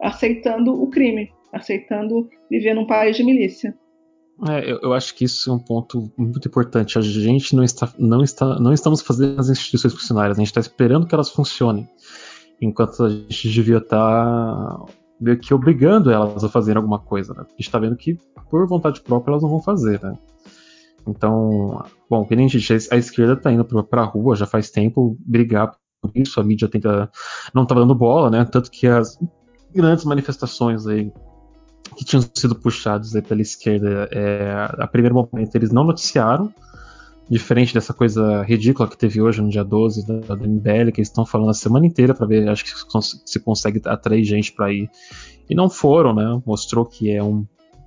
aceitando o crime, aceitando viver num país de milícia. É, eu, eu, acho que isso é um ponto muito importante. A gente não está, não está, não estamos fazendo as instituições funcionárias. A gente está esperando que elas funcionem, enquanto a gente devia estar tá meio que obrigando elas a fazerem alguma coisa. Né? A gente está vendo que por vontade própria elas não vão fazer, né? Então, bom, que nem a gente, a esquerda está indo para a rua já faz tempo brigar por isso. A mídia tenta, não está dando bola, né? Tanto que as grandes manifestações aí que tinham sido puxados pela esquerda, é, a primeiro momento eles não noticiaram, diferente dessa coisa ridícula que teve hoje no dia 12 da, da MBL, que eles estão falando a semana inteira para ver, acho que se consegue atrair gente para ir. E não foram, né? Mostrou que é um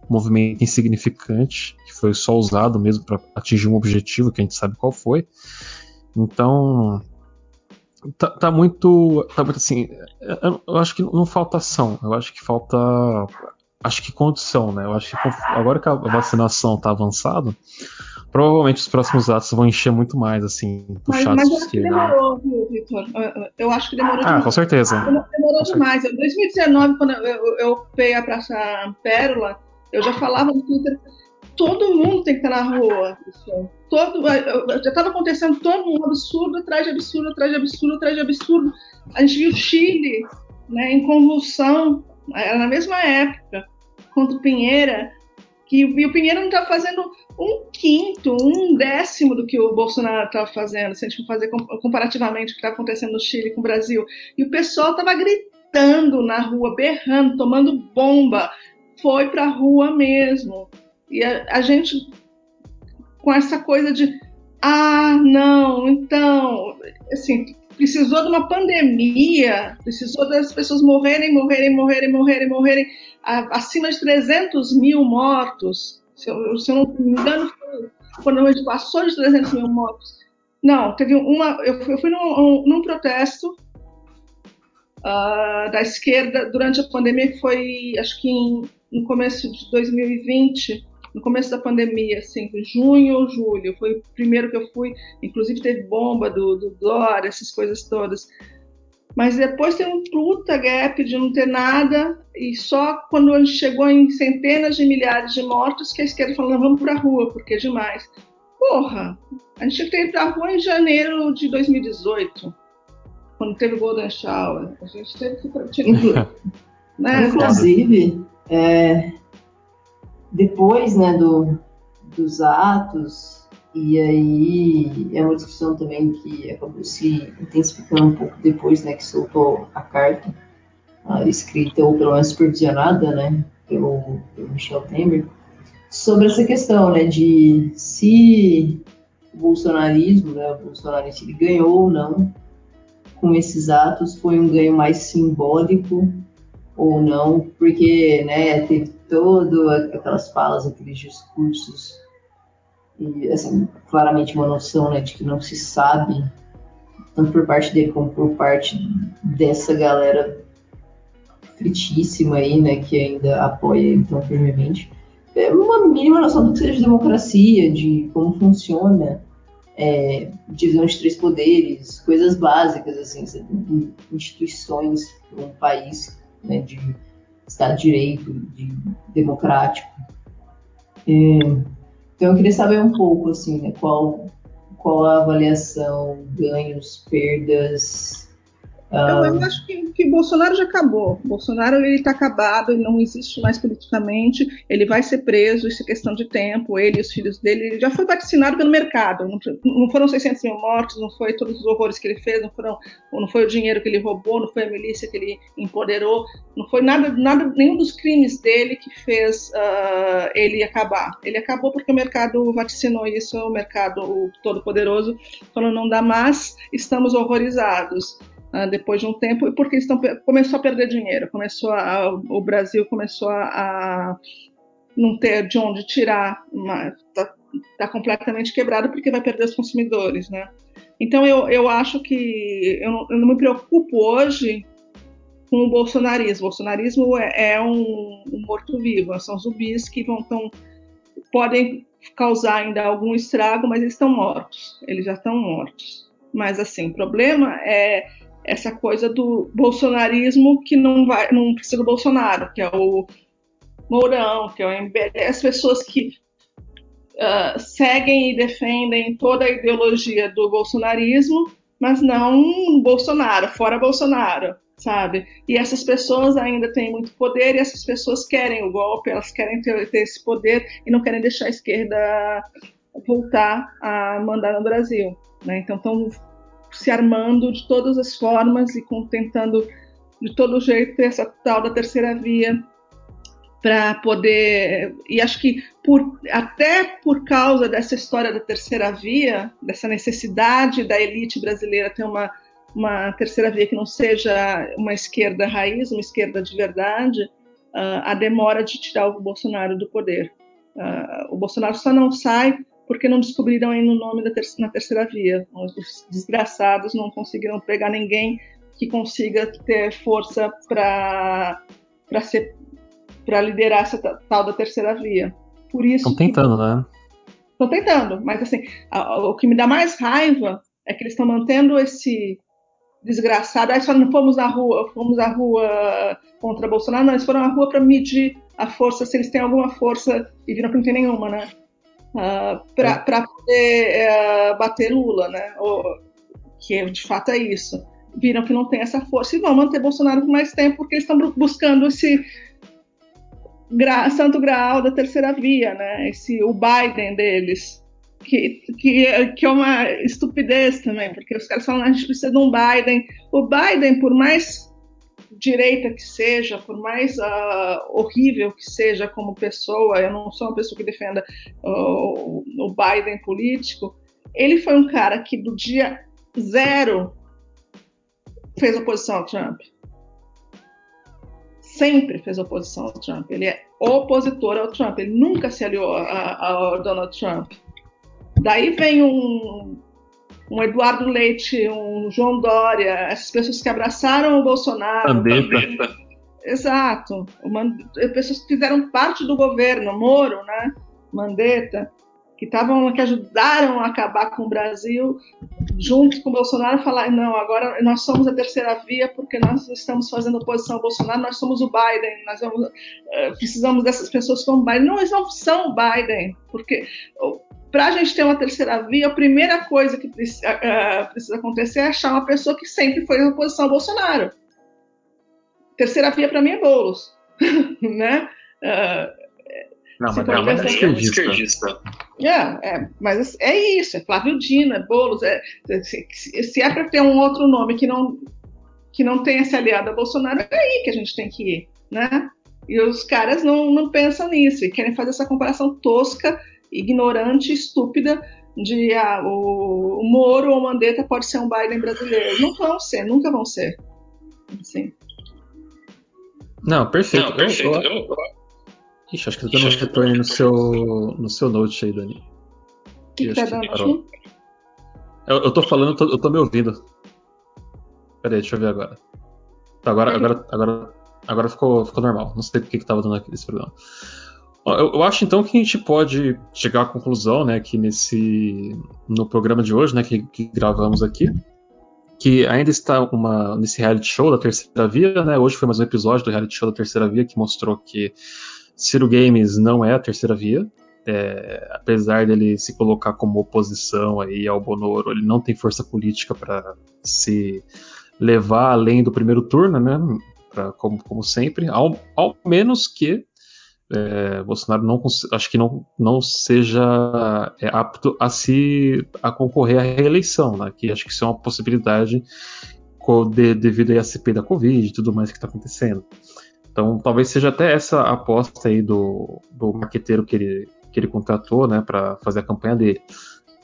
movimento insignificante, foi só usado mesmo para atingir um objetivo que a gente sabe qual foi. Então, tá, tá, muito, tá muito assim. Eu, eu, acho que não falta ação, eu acho que falta acho que condição, né? Eu acho que agora que a vacinação está avançada, provavelmente os próximos atos vão encher muito mais, assim, puxados mas, mas eu acho que demorou, viu, Vitor? Eu acho que demorou ah, demais. com certeza. Demorou com demais. Em 2019, quando eu, eu ocupei a Praça Pérola, eu já falava no Twitter, todo mundo tem que estar na rua. Todo, já estava acontecendo todo um absurdo atrás de absurdo, atrás de absurdo, atrás de absurdo. A gente viu o Chile né, em convulsão, era na mesma época contra o Pinheira, que e o Pinheira não está fazendo um quinto, um décimo do que o Bolsonaro estava fazendo, se a gente for fazer comparativamente o que está acontecendo no Chile com o Brasil. E o pessoal estava gritando na rua, berrando, tomando bomba, foi para a rua mesmo. E a, a gente, com essa coisa de, ah, não, então, assim, precisou de uma pandemia, precisou das pessoas morrerem, morrerem, morrerem, morrerem, morrerem, acima de 300 mil mortos. Se eu, se eu não me engano, quando a gente passou de 300 mil mortos. Não, teve uma. Eu fui, eu fui num, um, num, protesto uh, da esquerda durante a pandemia, que foi, acho que em, no começo de 2020 no começo da pandemia, assim, junho ou julho, foi o primeiro que eu fui, inclusive teve bomba do, do Dória, essas coisas todas. Mas depois tem um puta gap de não ter nada, e só quando a gente chegou em centenas de milhares de mortos que a esquerda falou, não, vamos pra rua, porque é demais. Porra, a gente tinha que ter ido pra rua em janeiro de 2018, quando teve o Golden Shower. A gente teve que... Tinha, né? Inclusive, é, depois né, do, dos atos, e aí é uma discussão também que acabou se intensificando um pouco depois né, que soltou a carta a escrita, ou pelo menos supervisionada né, pelo, pelo Michel Temer, sobre essa questão né, de se o bolsonarismo, né, o ele ganhou ou não com esses atos, foi um ganho mais simbólico ou não, porque né, teve todo aquelas falas, aqueles discursos. E assim, claramente uma noção né, de que não se sabe tanto por parte dele como por parte dessa galera fritíssima aí, né, que ainda apoia ele tão firmemente, é uma mínima noção do que seja democracia, de como funciona é, divisão de três poderes, coisas básicas, assim, instituições para um país né, de Estado de Direito, de democrático. É, então eu queria saber um pouco assim, né, qual, qual a avaliação, ganhos, perdas, eu, eu, acho que, que Bolsonaro já acabou. Bolsonaro ele está acabado, ele não existe mais politicamente, ele vai ser preso, isso é questão de tempo. Ele e os filhos dele, ele já foi vacinado pelo mercado. Não, não, foram 600 mil mortos, não foi todos os horrores que ele fez, não, foram, não foi o dinheiro que ele roubou, não foi a milícia que ele empoderou, não foi nada, nada nenhum dos crimes dele que fez uh, ele acabar. Ele acabou porque o mercado vatinou isso, o mercado todo-poderoso falou não dá mais, estamos horrorizados. Uh, depois de um tempo, porque estão, começou a perder dinheiro, começou a, o Brasil começou a, não ter de onde tirar, está tá completamente quebrado porque vai perder os consumidores, né? Então eu, eu acho que eu não, eu não me preocupo hoje com o bolsonarismo. O bolsonarismo é, é um, um morto-vivo, são zumbis que vão tão, podem causar ainda algum estrago, mas eles estão mortos, eles já estão mortos. Mas assim, o problema é essa coisa do bolsonarismo que não vai, não precisa do Bolsonaro, que é o Mourão, que é o MBL, as pessoas que uh, seguem e defendem toda a ideologia do bolsonarismo, mas não Bolsonaro, fora Bolsonaro, sabe? E essas pessoas ainda têm muito poder e essas pessoas querem o golpe, elas querem ter, ter esse poder e não querem deixar a esquerda voltar a mandar no Brasil. Né? Então estão se armando de todas as formas e com, tentando de todo jeito ter essa tal da terceira via para poder e acho que por, até por causa dessa história da terceira via dessa necessidade da elite brasileira ter uma uma terceira via que não seja uma esquerda raiz uma esquerda de verdade uh, a demora de tirar o Bolsonaro do poder. Uh, o Bolsonaro só não sai porque não descobriram ainda o nome da ter na terceira via. Os desgraçados não conseguiram pegar ninguém que consiga ter força para para liderar essa tal da terceira via. Por isso estão tentando, que... né? Estão tentando, mas assim, o que me dá mais raiva é que eles estão mantendo esse desgraçado. Aí só não fomos na rua, fomos à rua contra Bolsonaro, não, eles foram à rua para medir a força, se eles têm alguma força, e viram que não tem nenhuma, né? Uh, ah, para é. poder uh, bater Lula, né? Ou, que de fato é isso. Viram que não tem essa força e vão manter Bolsonaro por mais tempo porque eles estão buscando esse gra santo graal da terceira via, né? Esse o Biden deles. Que, que, que é uma estupidez também, porque os caras falam a gente precisa de um Biden. O Biden, por mais direita que seja, por mais uh, horrível que seja como pessoa, eu não sou uma pessoa que defenda uh, o Biden político, ele foi um cara que do dia zero fez oposição ao Trump. Sempre fez oposição ao Trump. Ele é opositor ao Trump. Ele nunca se aliou ao Donald Trump. Daí vem um um Eduardo Leite, um João Dória, essas pessoas que abraçaram o Bolsonaro. Mandetta. Exato. Pessoas que fizeram parte do governo, Moro, né? Mandetta, que estavam, que ajudaram a acabar com o Brasil, junto com o Bolsonaro, falar não, agora nós somos a terceira via porque nós estamos fazendo oposição ao Bolsonaro, nós somos o Biden, nós vamos, uh, precisamos dessas pessoas como Biden. Não, eles não são o Biden, porque para a gente ter uma terceira via, a primeira coisa que precisa, uh, precisa acontecer é achar uma pessoa que sempre foi em oposição ao Bolsonaro. Terceira via para mim é Boulos, né? Uh, não, mas não, é esquerdista. É, é, mas é isso, é Flávio Dino, é Boulos. É, se, se é para ter um outro nome que não, que não tenha se aliado a Bolsonaro, é aí que a gente tem que ir, né? E os caras não, não pensam nisso e querem fazer essa comparação tosca ignorante, estúpida, de ah, o, o Moro ou o Mandetta pode ser um Biden brasileiro. Não vão ser, nunca vão ser. Assim. Não, perfeito. Não, perfeito. Eu, eu... Ixi, acho que tá dando um retorno no seu, no seu note aí, Dani. O que, que tá dando aqui? Eu, eu tô falando, eu tô, eu tô me ouvindo. Peraí, deixa eu ver agora. Tá, agora, agora, agora, agora ficou, ficou normal. Não sei por que, que tava dando aqui esse problema. Eu, eu, acho então que a gente pode chegar à conclusão, né, que nesse no programa de hoje, né, que, que gravamos aqui, que ainda está uma nesse reality show da Terceira Via, né? Hoje foi mais um episódio do reality show da Terceira Via que mostrou que Ciro Games não é a Terceira Via, é, apesar dele se colocar como oposição aí ao Bonoro, ele não tem força política para se levar além do primeiro turno, né? Pra, como, como sempre, ao, ao menos que é, Bolsonaro não acho que não, não seja é, apto a se a concorrer à reeleição, né? Que acho que isso é uma possibilidade de, devido à CP da Covid e tudo mais que está acontecendo. Então, talvez seja até essa aposta aí do, do maqueteiro que ele, que ele contratou, né, para fazer a campanha dele,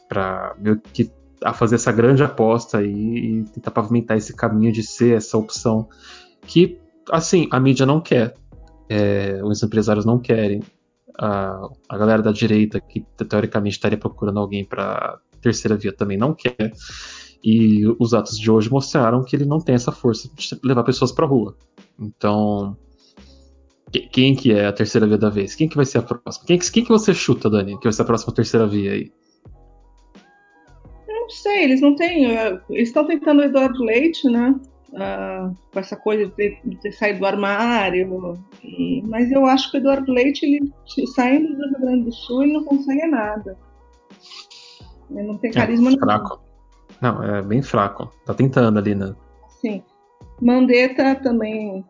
para meio que a fazer essa grande aposta aí e tentar pavimentar esse caminho de ser essa opção que, assim, a mídia não quer é, os empresários não querem, a, a galera da direita, que teoricamente estaria procurando alguém para terceira via, também não quer. E os atos de hoje mostraram que ele não tem essa força de levar pessoas para rua. Então, quem que é a terceira via da vez? Quem que vai ser a próxima? Quem, quem que você chuta, Dani, que vai ser a próxima terceira via aí? Eu não sei, eles não têm. Eles estão tentando o Eduardo Leite, né? Uh, com essa coisa de ter, de ter saído do armário. E, mas eu acho que o Eduardo Leite, ele saindo do Rio Grande do Sul, ele não consegue nada. Ele não tem é, carisma é, fraco. Não, é bem fraco. Tá tentando ali, né? Sim. Mandetta também.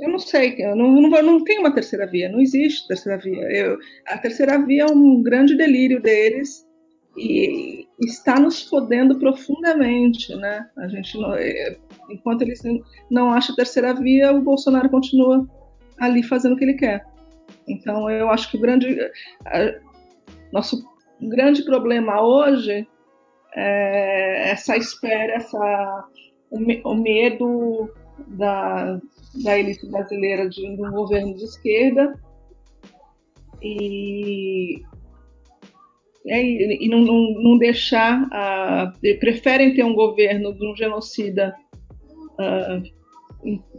Eu não sei, eu não, não, não tem uma terceira via, não existe terceira via. Eu, a terceira via é um grande delírio deles e está nos fodendo profundamente, né? A gente não, é, enquanto eles não acham a terceira via, o Bolsonaro continua ali fazendo o que ele quer. Então eu acho que o grande a, nosso grande problema hoje é essa espera, essa o, medo da, da elite brasileira de, de um governo de esquerda e é, e não, não, não deixar. Uh, preferem ter um governo de um genocida uh,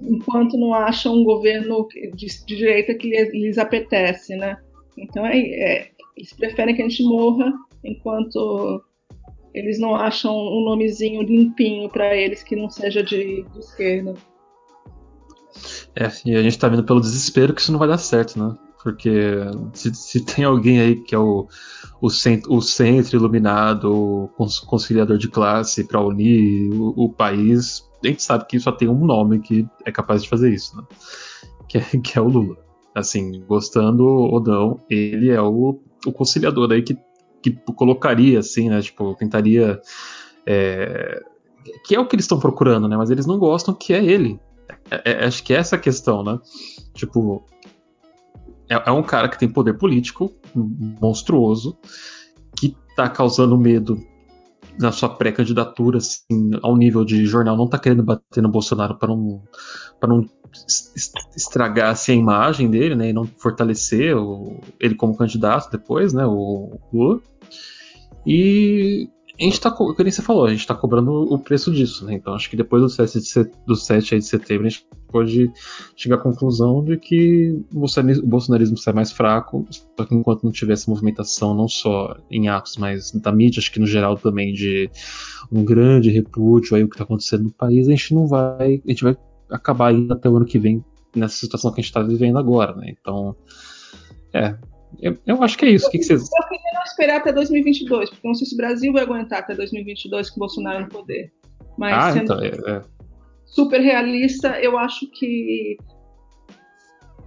enquanto não acham um governo de, de direita que lhes, lhes, apetece, né? Então é, é, eles preferem que a gente morra enquanto eles não acham um nomezinho limpinho para eles que não seja de, de esquerda. É, e a gente está vendo pelo desespero que isso não vai dar certo, né? Porque se, se tem alguém aí que é o, o, centro, o centro iluminado, o conciliador de classe para unir o, o, país, a gente sabe que só tem um nome que é capaz de fazer isso, né? que, é, que é o Lula. Assim, gostando ou não, ele é o, o conciliador aí que, que colocaria, assim, né? Tipo, tentaria. É, que é o que eles estão procurando, né? Mas eles não gostam que é ele. É, é, acho que é essa a questão, né? Tipo, é, é um cara que tem poder político monstruoso, que tá causando medo na sua pré-candidatura, assim, ao nível de jornal, não tá querendo bater no Bolsonaro para não, pra não estragar assim, a imagem dele, né, e não fortalecer o, ele como candidato depois, né, o Lula. E a gente tá, como você falou, a gente tá cobrando o preço disso, né? Então acho que depois do 7 de, set, do 7 de setembro a gente pode chegar à conclusão de que o bolsonarismo, o bolsonarismo sai mais fraco, só que enquanto não tiver essa movimentação, não só em atos, mas da mídia, acho que no geral também, de um grande repúdio aí o que tá acontecendo no país, a gente não vai. A gente vai acabar indo até o ano que vem nessa situação que a gente tá vivendo agora, né? Então. É, eu, eu, acho que é isso. O que, que vocês. Eu queria não esperar até 2022, porque não sei se o Brasil vai aguentar até 2022 com o Bolsonaro no poder. Mas ah, sendo então, é, é. super realista, eu acho que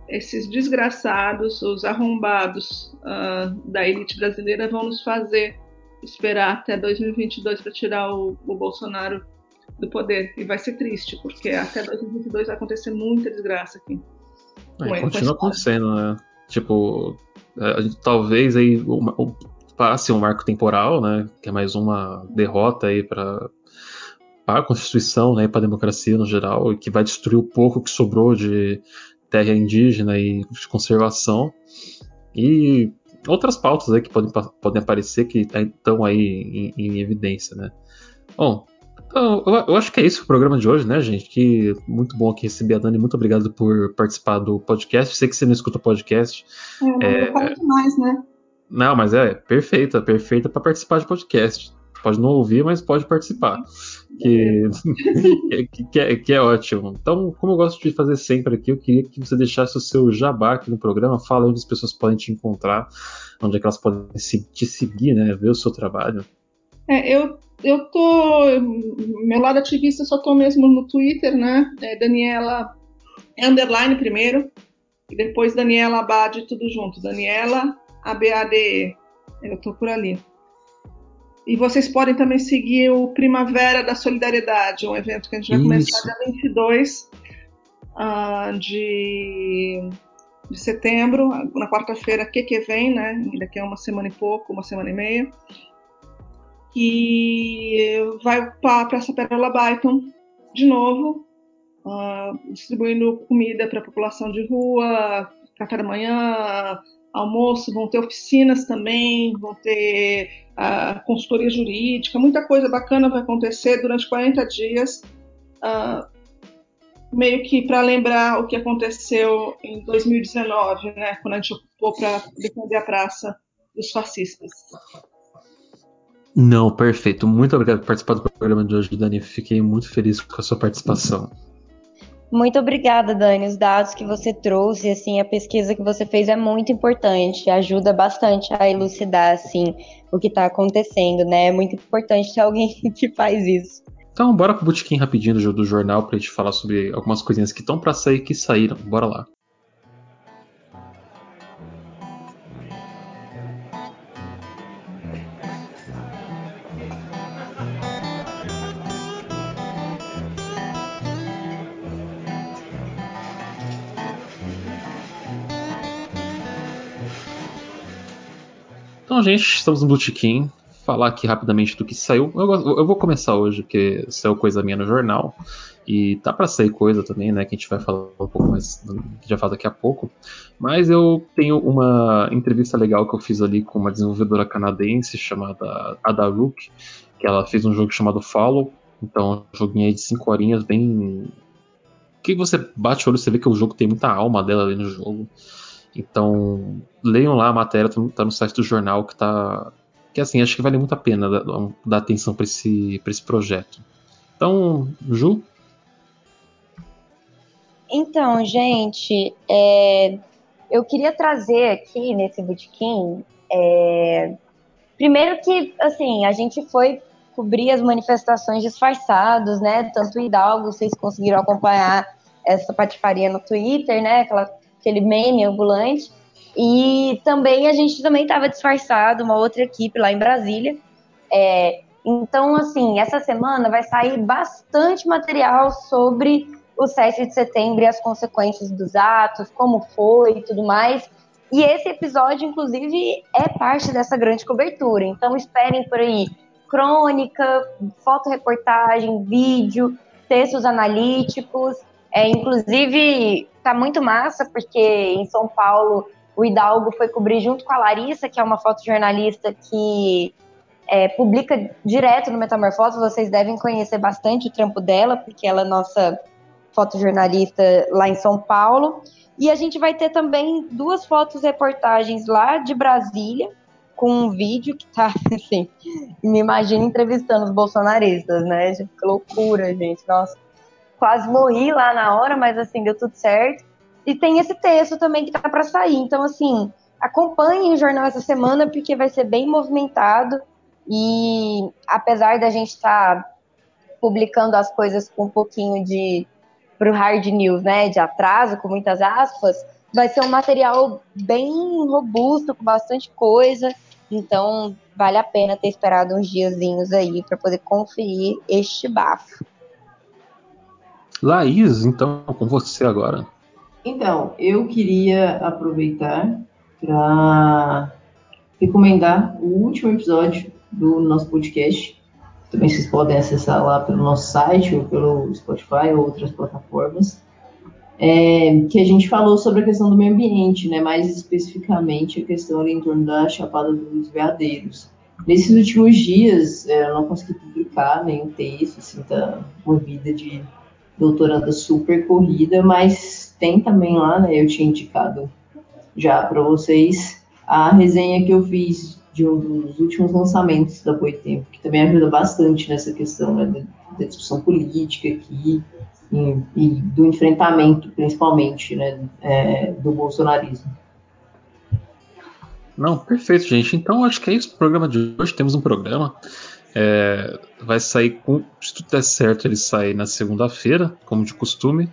esses desgraçados, os arrombados uh, da elite brasileira vão nos fazer esperar até 2022 para tirar o, o Bolsonaro do poder. E vai ser triste, porque até 2022 vai acontecer muita desgraça aqui. É, continua acontecendo, né? Tipo, a gente, talvez aí passe um marco temporal, né? Que é mais uma derrota aí para a Constituição, né? Para a democracia no geral, e que vai destruir o pouco que sobrou de terra indígena e de conservação. E outras pautas aí que podem, podem aparecer que estão aí em, em evidência, né? Bom, então, eu, eu, acho que é isso o programa de hoje, né, gente? Que muito bom aqui receber a Dani. Muito obrigado por participar do podcast. Sei que você não escuta o podcast. É, não é, demais, né? Não, mas é perfeita, perfeita para participar de podcast. Pode não ouvir, mas pode participar. Que, que, que, é, que, é, ótimo. Então, como eu gosto de fazer sempre aqui, eu queria que você deixasse o seu jabá aqui no programa. Fala onde as pessoas podem te encontrar, onde é que elas podem te seguir, né? Ver o seu trabalho. É, eu eu tô. Meu lado ativista só tô mesmo no Twitter, né? É Daniela underline primeiro, e depois Daniela Abade, tudo junto. Daniela ABADE. Eu tô por ali. E vocês podem também seguir o Primavera da Solidariedade, um evento que a gente vai Isso. começar dia 22 uh, de, de setembro, na quarta-feira que que vem, né? Daqui a uma semana e pouco, uma semana e meia que vai para a Praça Pérola Byton de novo, uh, distribuindo comida para a população de rua, café da manhã, almoço, vão ter oficinas também, vão ter uh, consultoria jurídica, muita coisa bacana vai acontecer durante 40 dias, uh, meio que para lembrar o que aconteceu em 2019, né, quando a gente ocupou para defender a praça dos fascistas. Não, perfeito. Muito obrigado por participar do programa de hoje, Dani. Fiquei muito feliz com a sua participação. Muito obrigada, Dani. Os dados que você trouxe, assim, a pesquisa que você fez é muito importante, ajuda bastante a elucidar, assim, o que está acontecendo, né? É muito importante ter alguém que faz isso. Então, bora pro botequim rapidinho do, do jornal pra gente falar sobre algumas coisinhas que estão para sair e que saíram. Bora lá. Então, gente, estamos no Botequim. Falar aqui rapidamente do que saiu. Eu, eu, vou começar hoje, porque saiu coisa minha no jornal. E tá para sair coisa também, né? Que a gente vai falar um pouco mais, já fala daqui a pouco. Mas eu tenho uma entrevista legal que eu fiz ali com uma desenvolvedora canadense chamada Ada Rook, que ela fez um jogo chamado Follow. Então, um joguinho aí de 5 horinhas, bem. Que você bate o olho, você vê que o jogo tem muita alma dela ali no jogo. Então, leiam lá a matéria, tá, tá no site do jornal que tá. Que assim, acho que vale muito a pena dar, atenção para esse, esse projeto. Então, Ju? Então, gente, é, eu queria trazer aqui nesse botequim. É, primeiro que, assim, a gente foi cobrir as manifestações disfarçados, né? Tanto o Hidalgo, vocês conseguiram acompanhar essa patifaria no Twitter, né? Aquela aquele meme ambulante. E também a gente também estava disfarçado, uma outra equipe lá em Brasília. É, então, assim, essa semana vai sair bastante material sobre o 7 de setembro e as consequências dos atos, como foi e tudo mais. E esse episódio, inclusive, é parte dessa grande cobertura. Então, esperem por aí crônica, fotoreportagem, vídeo, textos analíticos. É, inclusive, tá muito massa, porque em São Paulo o Hidalgo foi cobrir junto com a Larissa, que é uma fotojornalista que é, publica direto no Metamorfose. Vocês devem conhecer bastante o trampo dela, porque ela é nossa fotojornalista lá em São Paulo. E a gente vai ter também duas fotos reportagens lá de Brasília, com um vídeo que tá assim, me imagino entrevistando os bolsonaristas, né? Que loucura, gente. Nossa quase morri lá na hora, mas assim, deu tudo certo. E tem esse texto também que tá para sair. Então, assim, acompanhem o jornal essa semana, porque vai ser bem movimentado. E apesar da gente estar tá publicando as coisas com um pouquinho de pro hard news, né, de atraso, com muitas aspas, vai ser um material bem robusto, com bastante coisa. Então, vale a pena ter esperado uns diazinhos aí para poder conferir este bafo. Laís, então, com você agora. Então, eu queria aproveitar para recomendar o último episódio do nosso podcast. Também vocês podem acessar lá pelo nosso site ou pelo Spotify ou outras plataformas. É, que a gente falou sobre a questão do meio ambiente, né? mais especificamente a questão ali em torno da Chapada dos Veadeiros. Nesses últimos dias, é, eu não consegui publicar nenhum texto, assim, tá movida de doutoranda super corrida, mas tem também lá, né? Eu tinha indicado já para vocês a resenha que eu fiz de um dos últimos lançamentos da Boitempo, que também ajuda bastante nessa questão né, da, da, discussão política aqui e, e, do enfrentamento, principalmente, né, é, do bolsonarismo. Não, perfeito, gente. Então acho que é isso o programa de hoje. Temos um programa. É, vai sair com. Se tudo der certo, ele sai na segunda-feira, como de costume.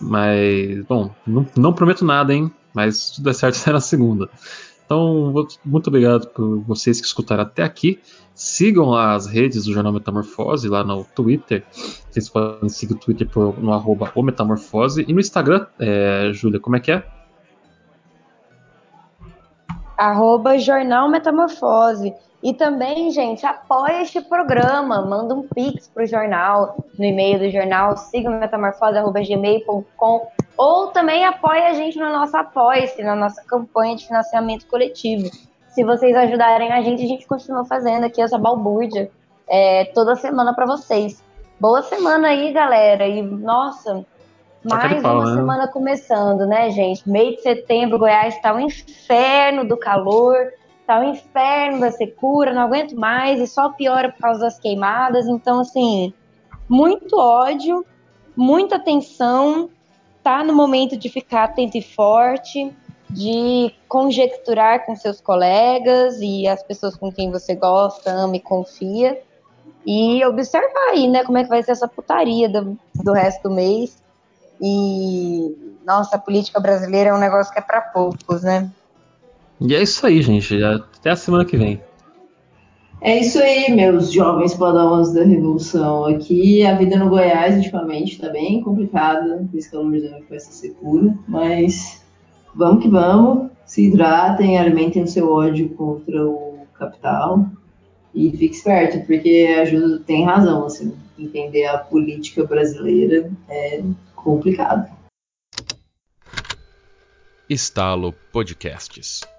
Mas, bom, não, não, prometo nada, hein? Mas se tudo der certo, sai na segunda. Então, muito obrigado por vocês que escutaram até aqui. Sigam lá as redes do Jornal Metamorfose, lá no Twitter. Vocês podem seguir o Twitter por, no arroba o Metamorfose. E no Instagram, é, Júlia, como é que é? Arroba Jornal Metamorfose. E também, gente, apoia este programa, manda um pix pro jornal, no e-mail do jornal, siga metamorfose.gmail.com ou também apoia a gente no nosso apoia-se, na nossa campanha de financiamento coletivo. Se vocês ajudarem a gente, a gente continua fazendo aqui essa balbúrdia é, toda semana para vocês. Boa semana aí, galera. E, nossa, mais pau, uma né? semana começando, né, gente? Meio de setembro, Goiás está um inferno do calor tá o inferno da secura, não aguento mais e só piora por causa das queimadas. Então, assim, muito ódio, muita tensão, tá no momento de ficar atento e forte, de conjecturar com seus colegas e as pessoas com quem você gosta, ama e confia. E observar aí, né, como é que vai ser essa putaria do, do resto do mês. E, nossa, a política brasileira é um negócio que é para poucos, né? E é isso aí, gente. Até a semana que vem. É isso aí, meus jovens padawans da Revolução. Aqui a vida no Goiás, ultimamente, tá bem complicada, com esse calorzão com essa secura, mas vamos que vamos. Se hidratem, alimentem o seu ódio contra o capital e fique esperto, porque ajuda, tem razão, assim, entender a política brasileira é complicado. Estalo Podcasts.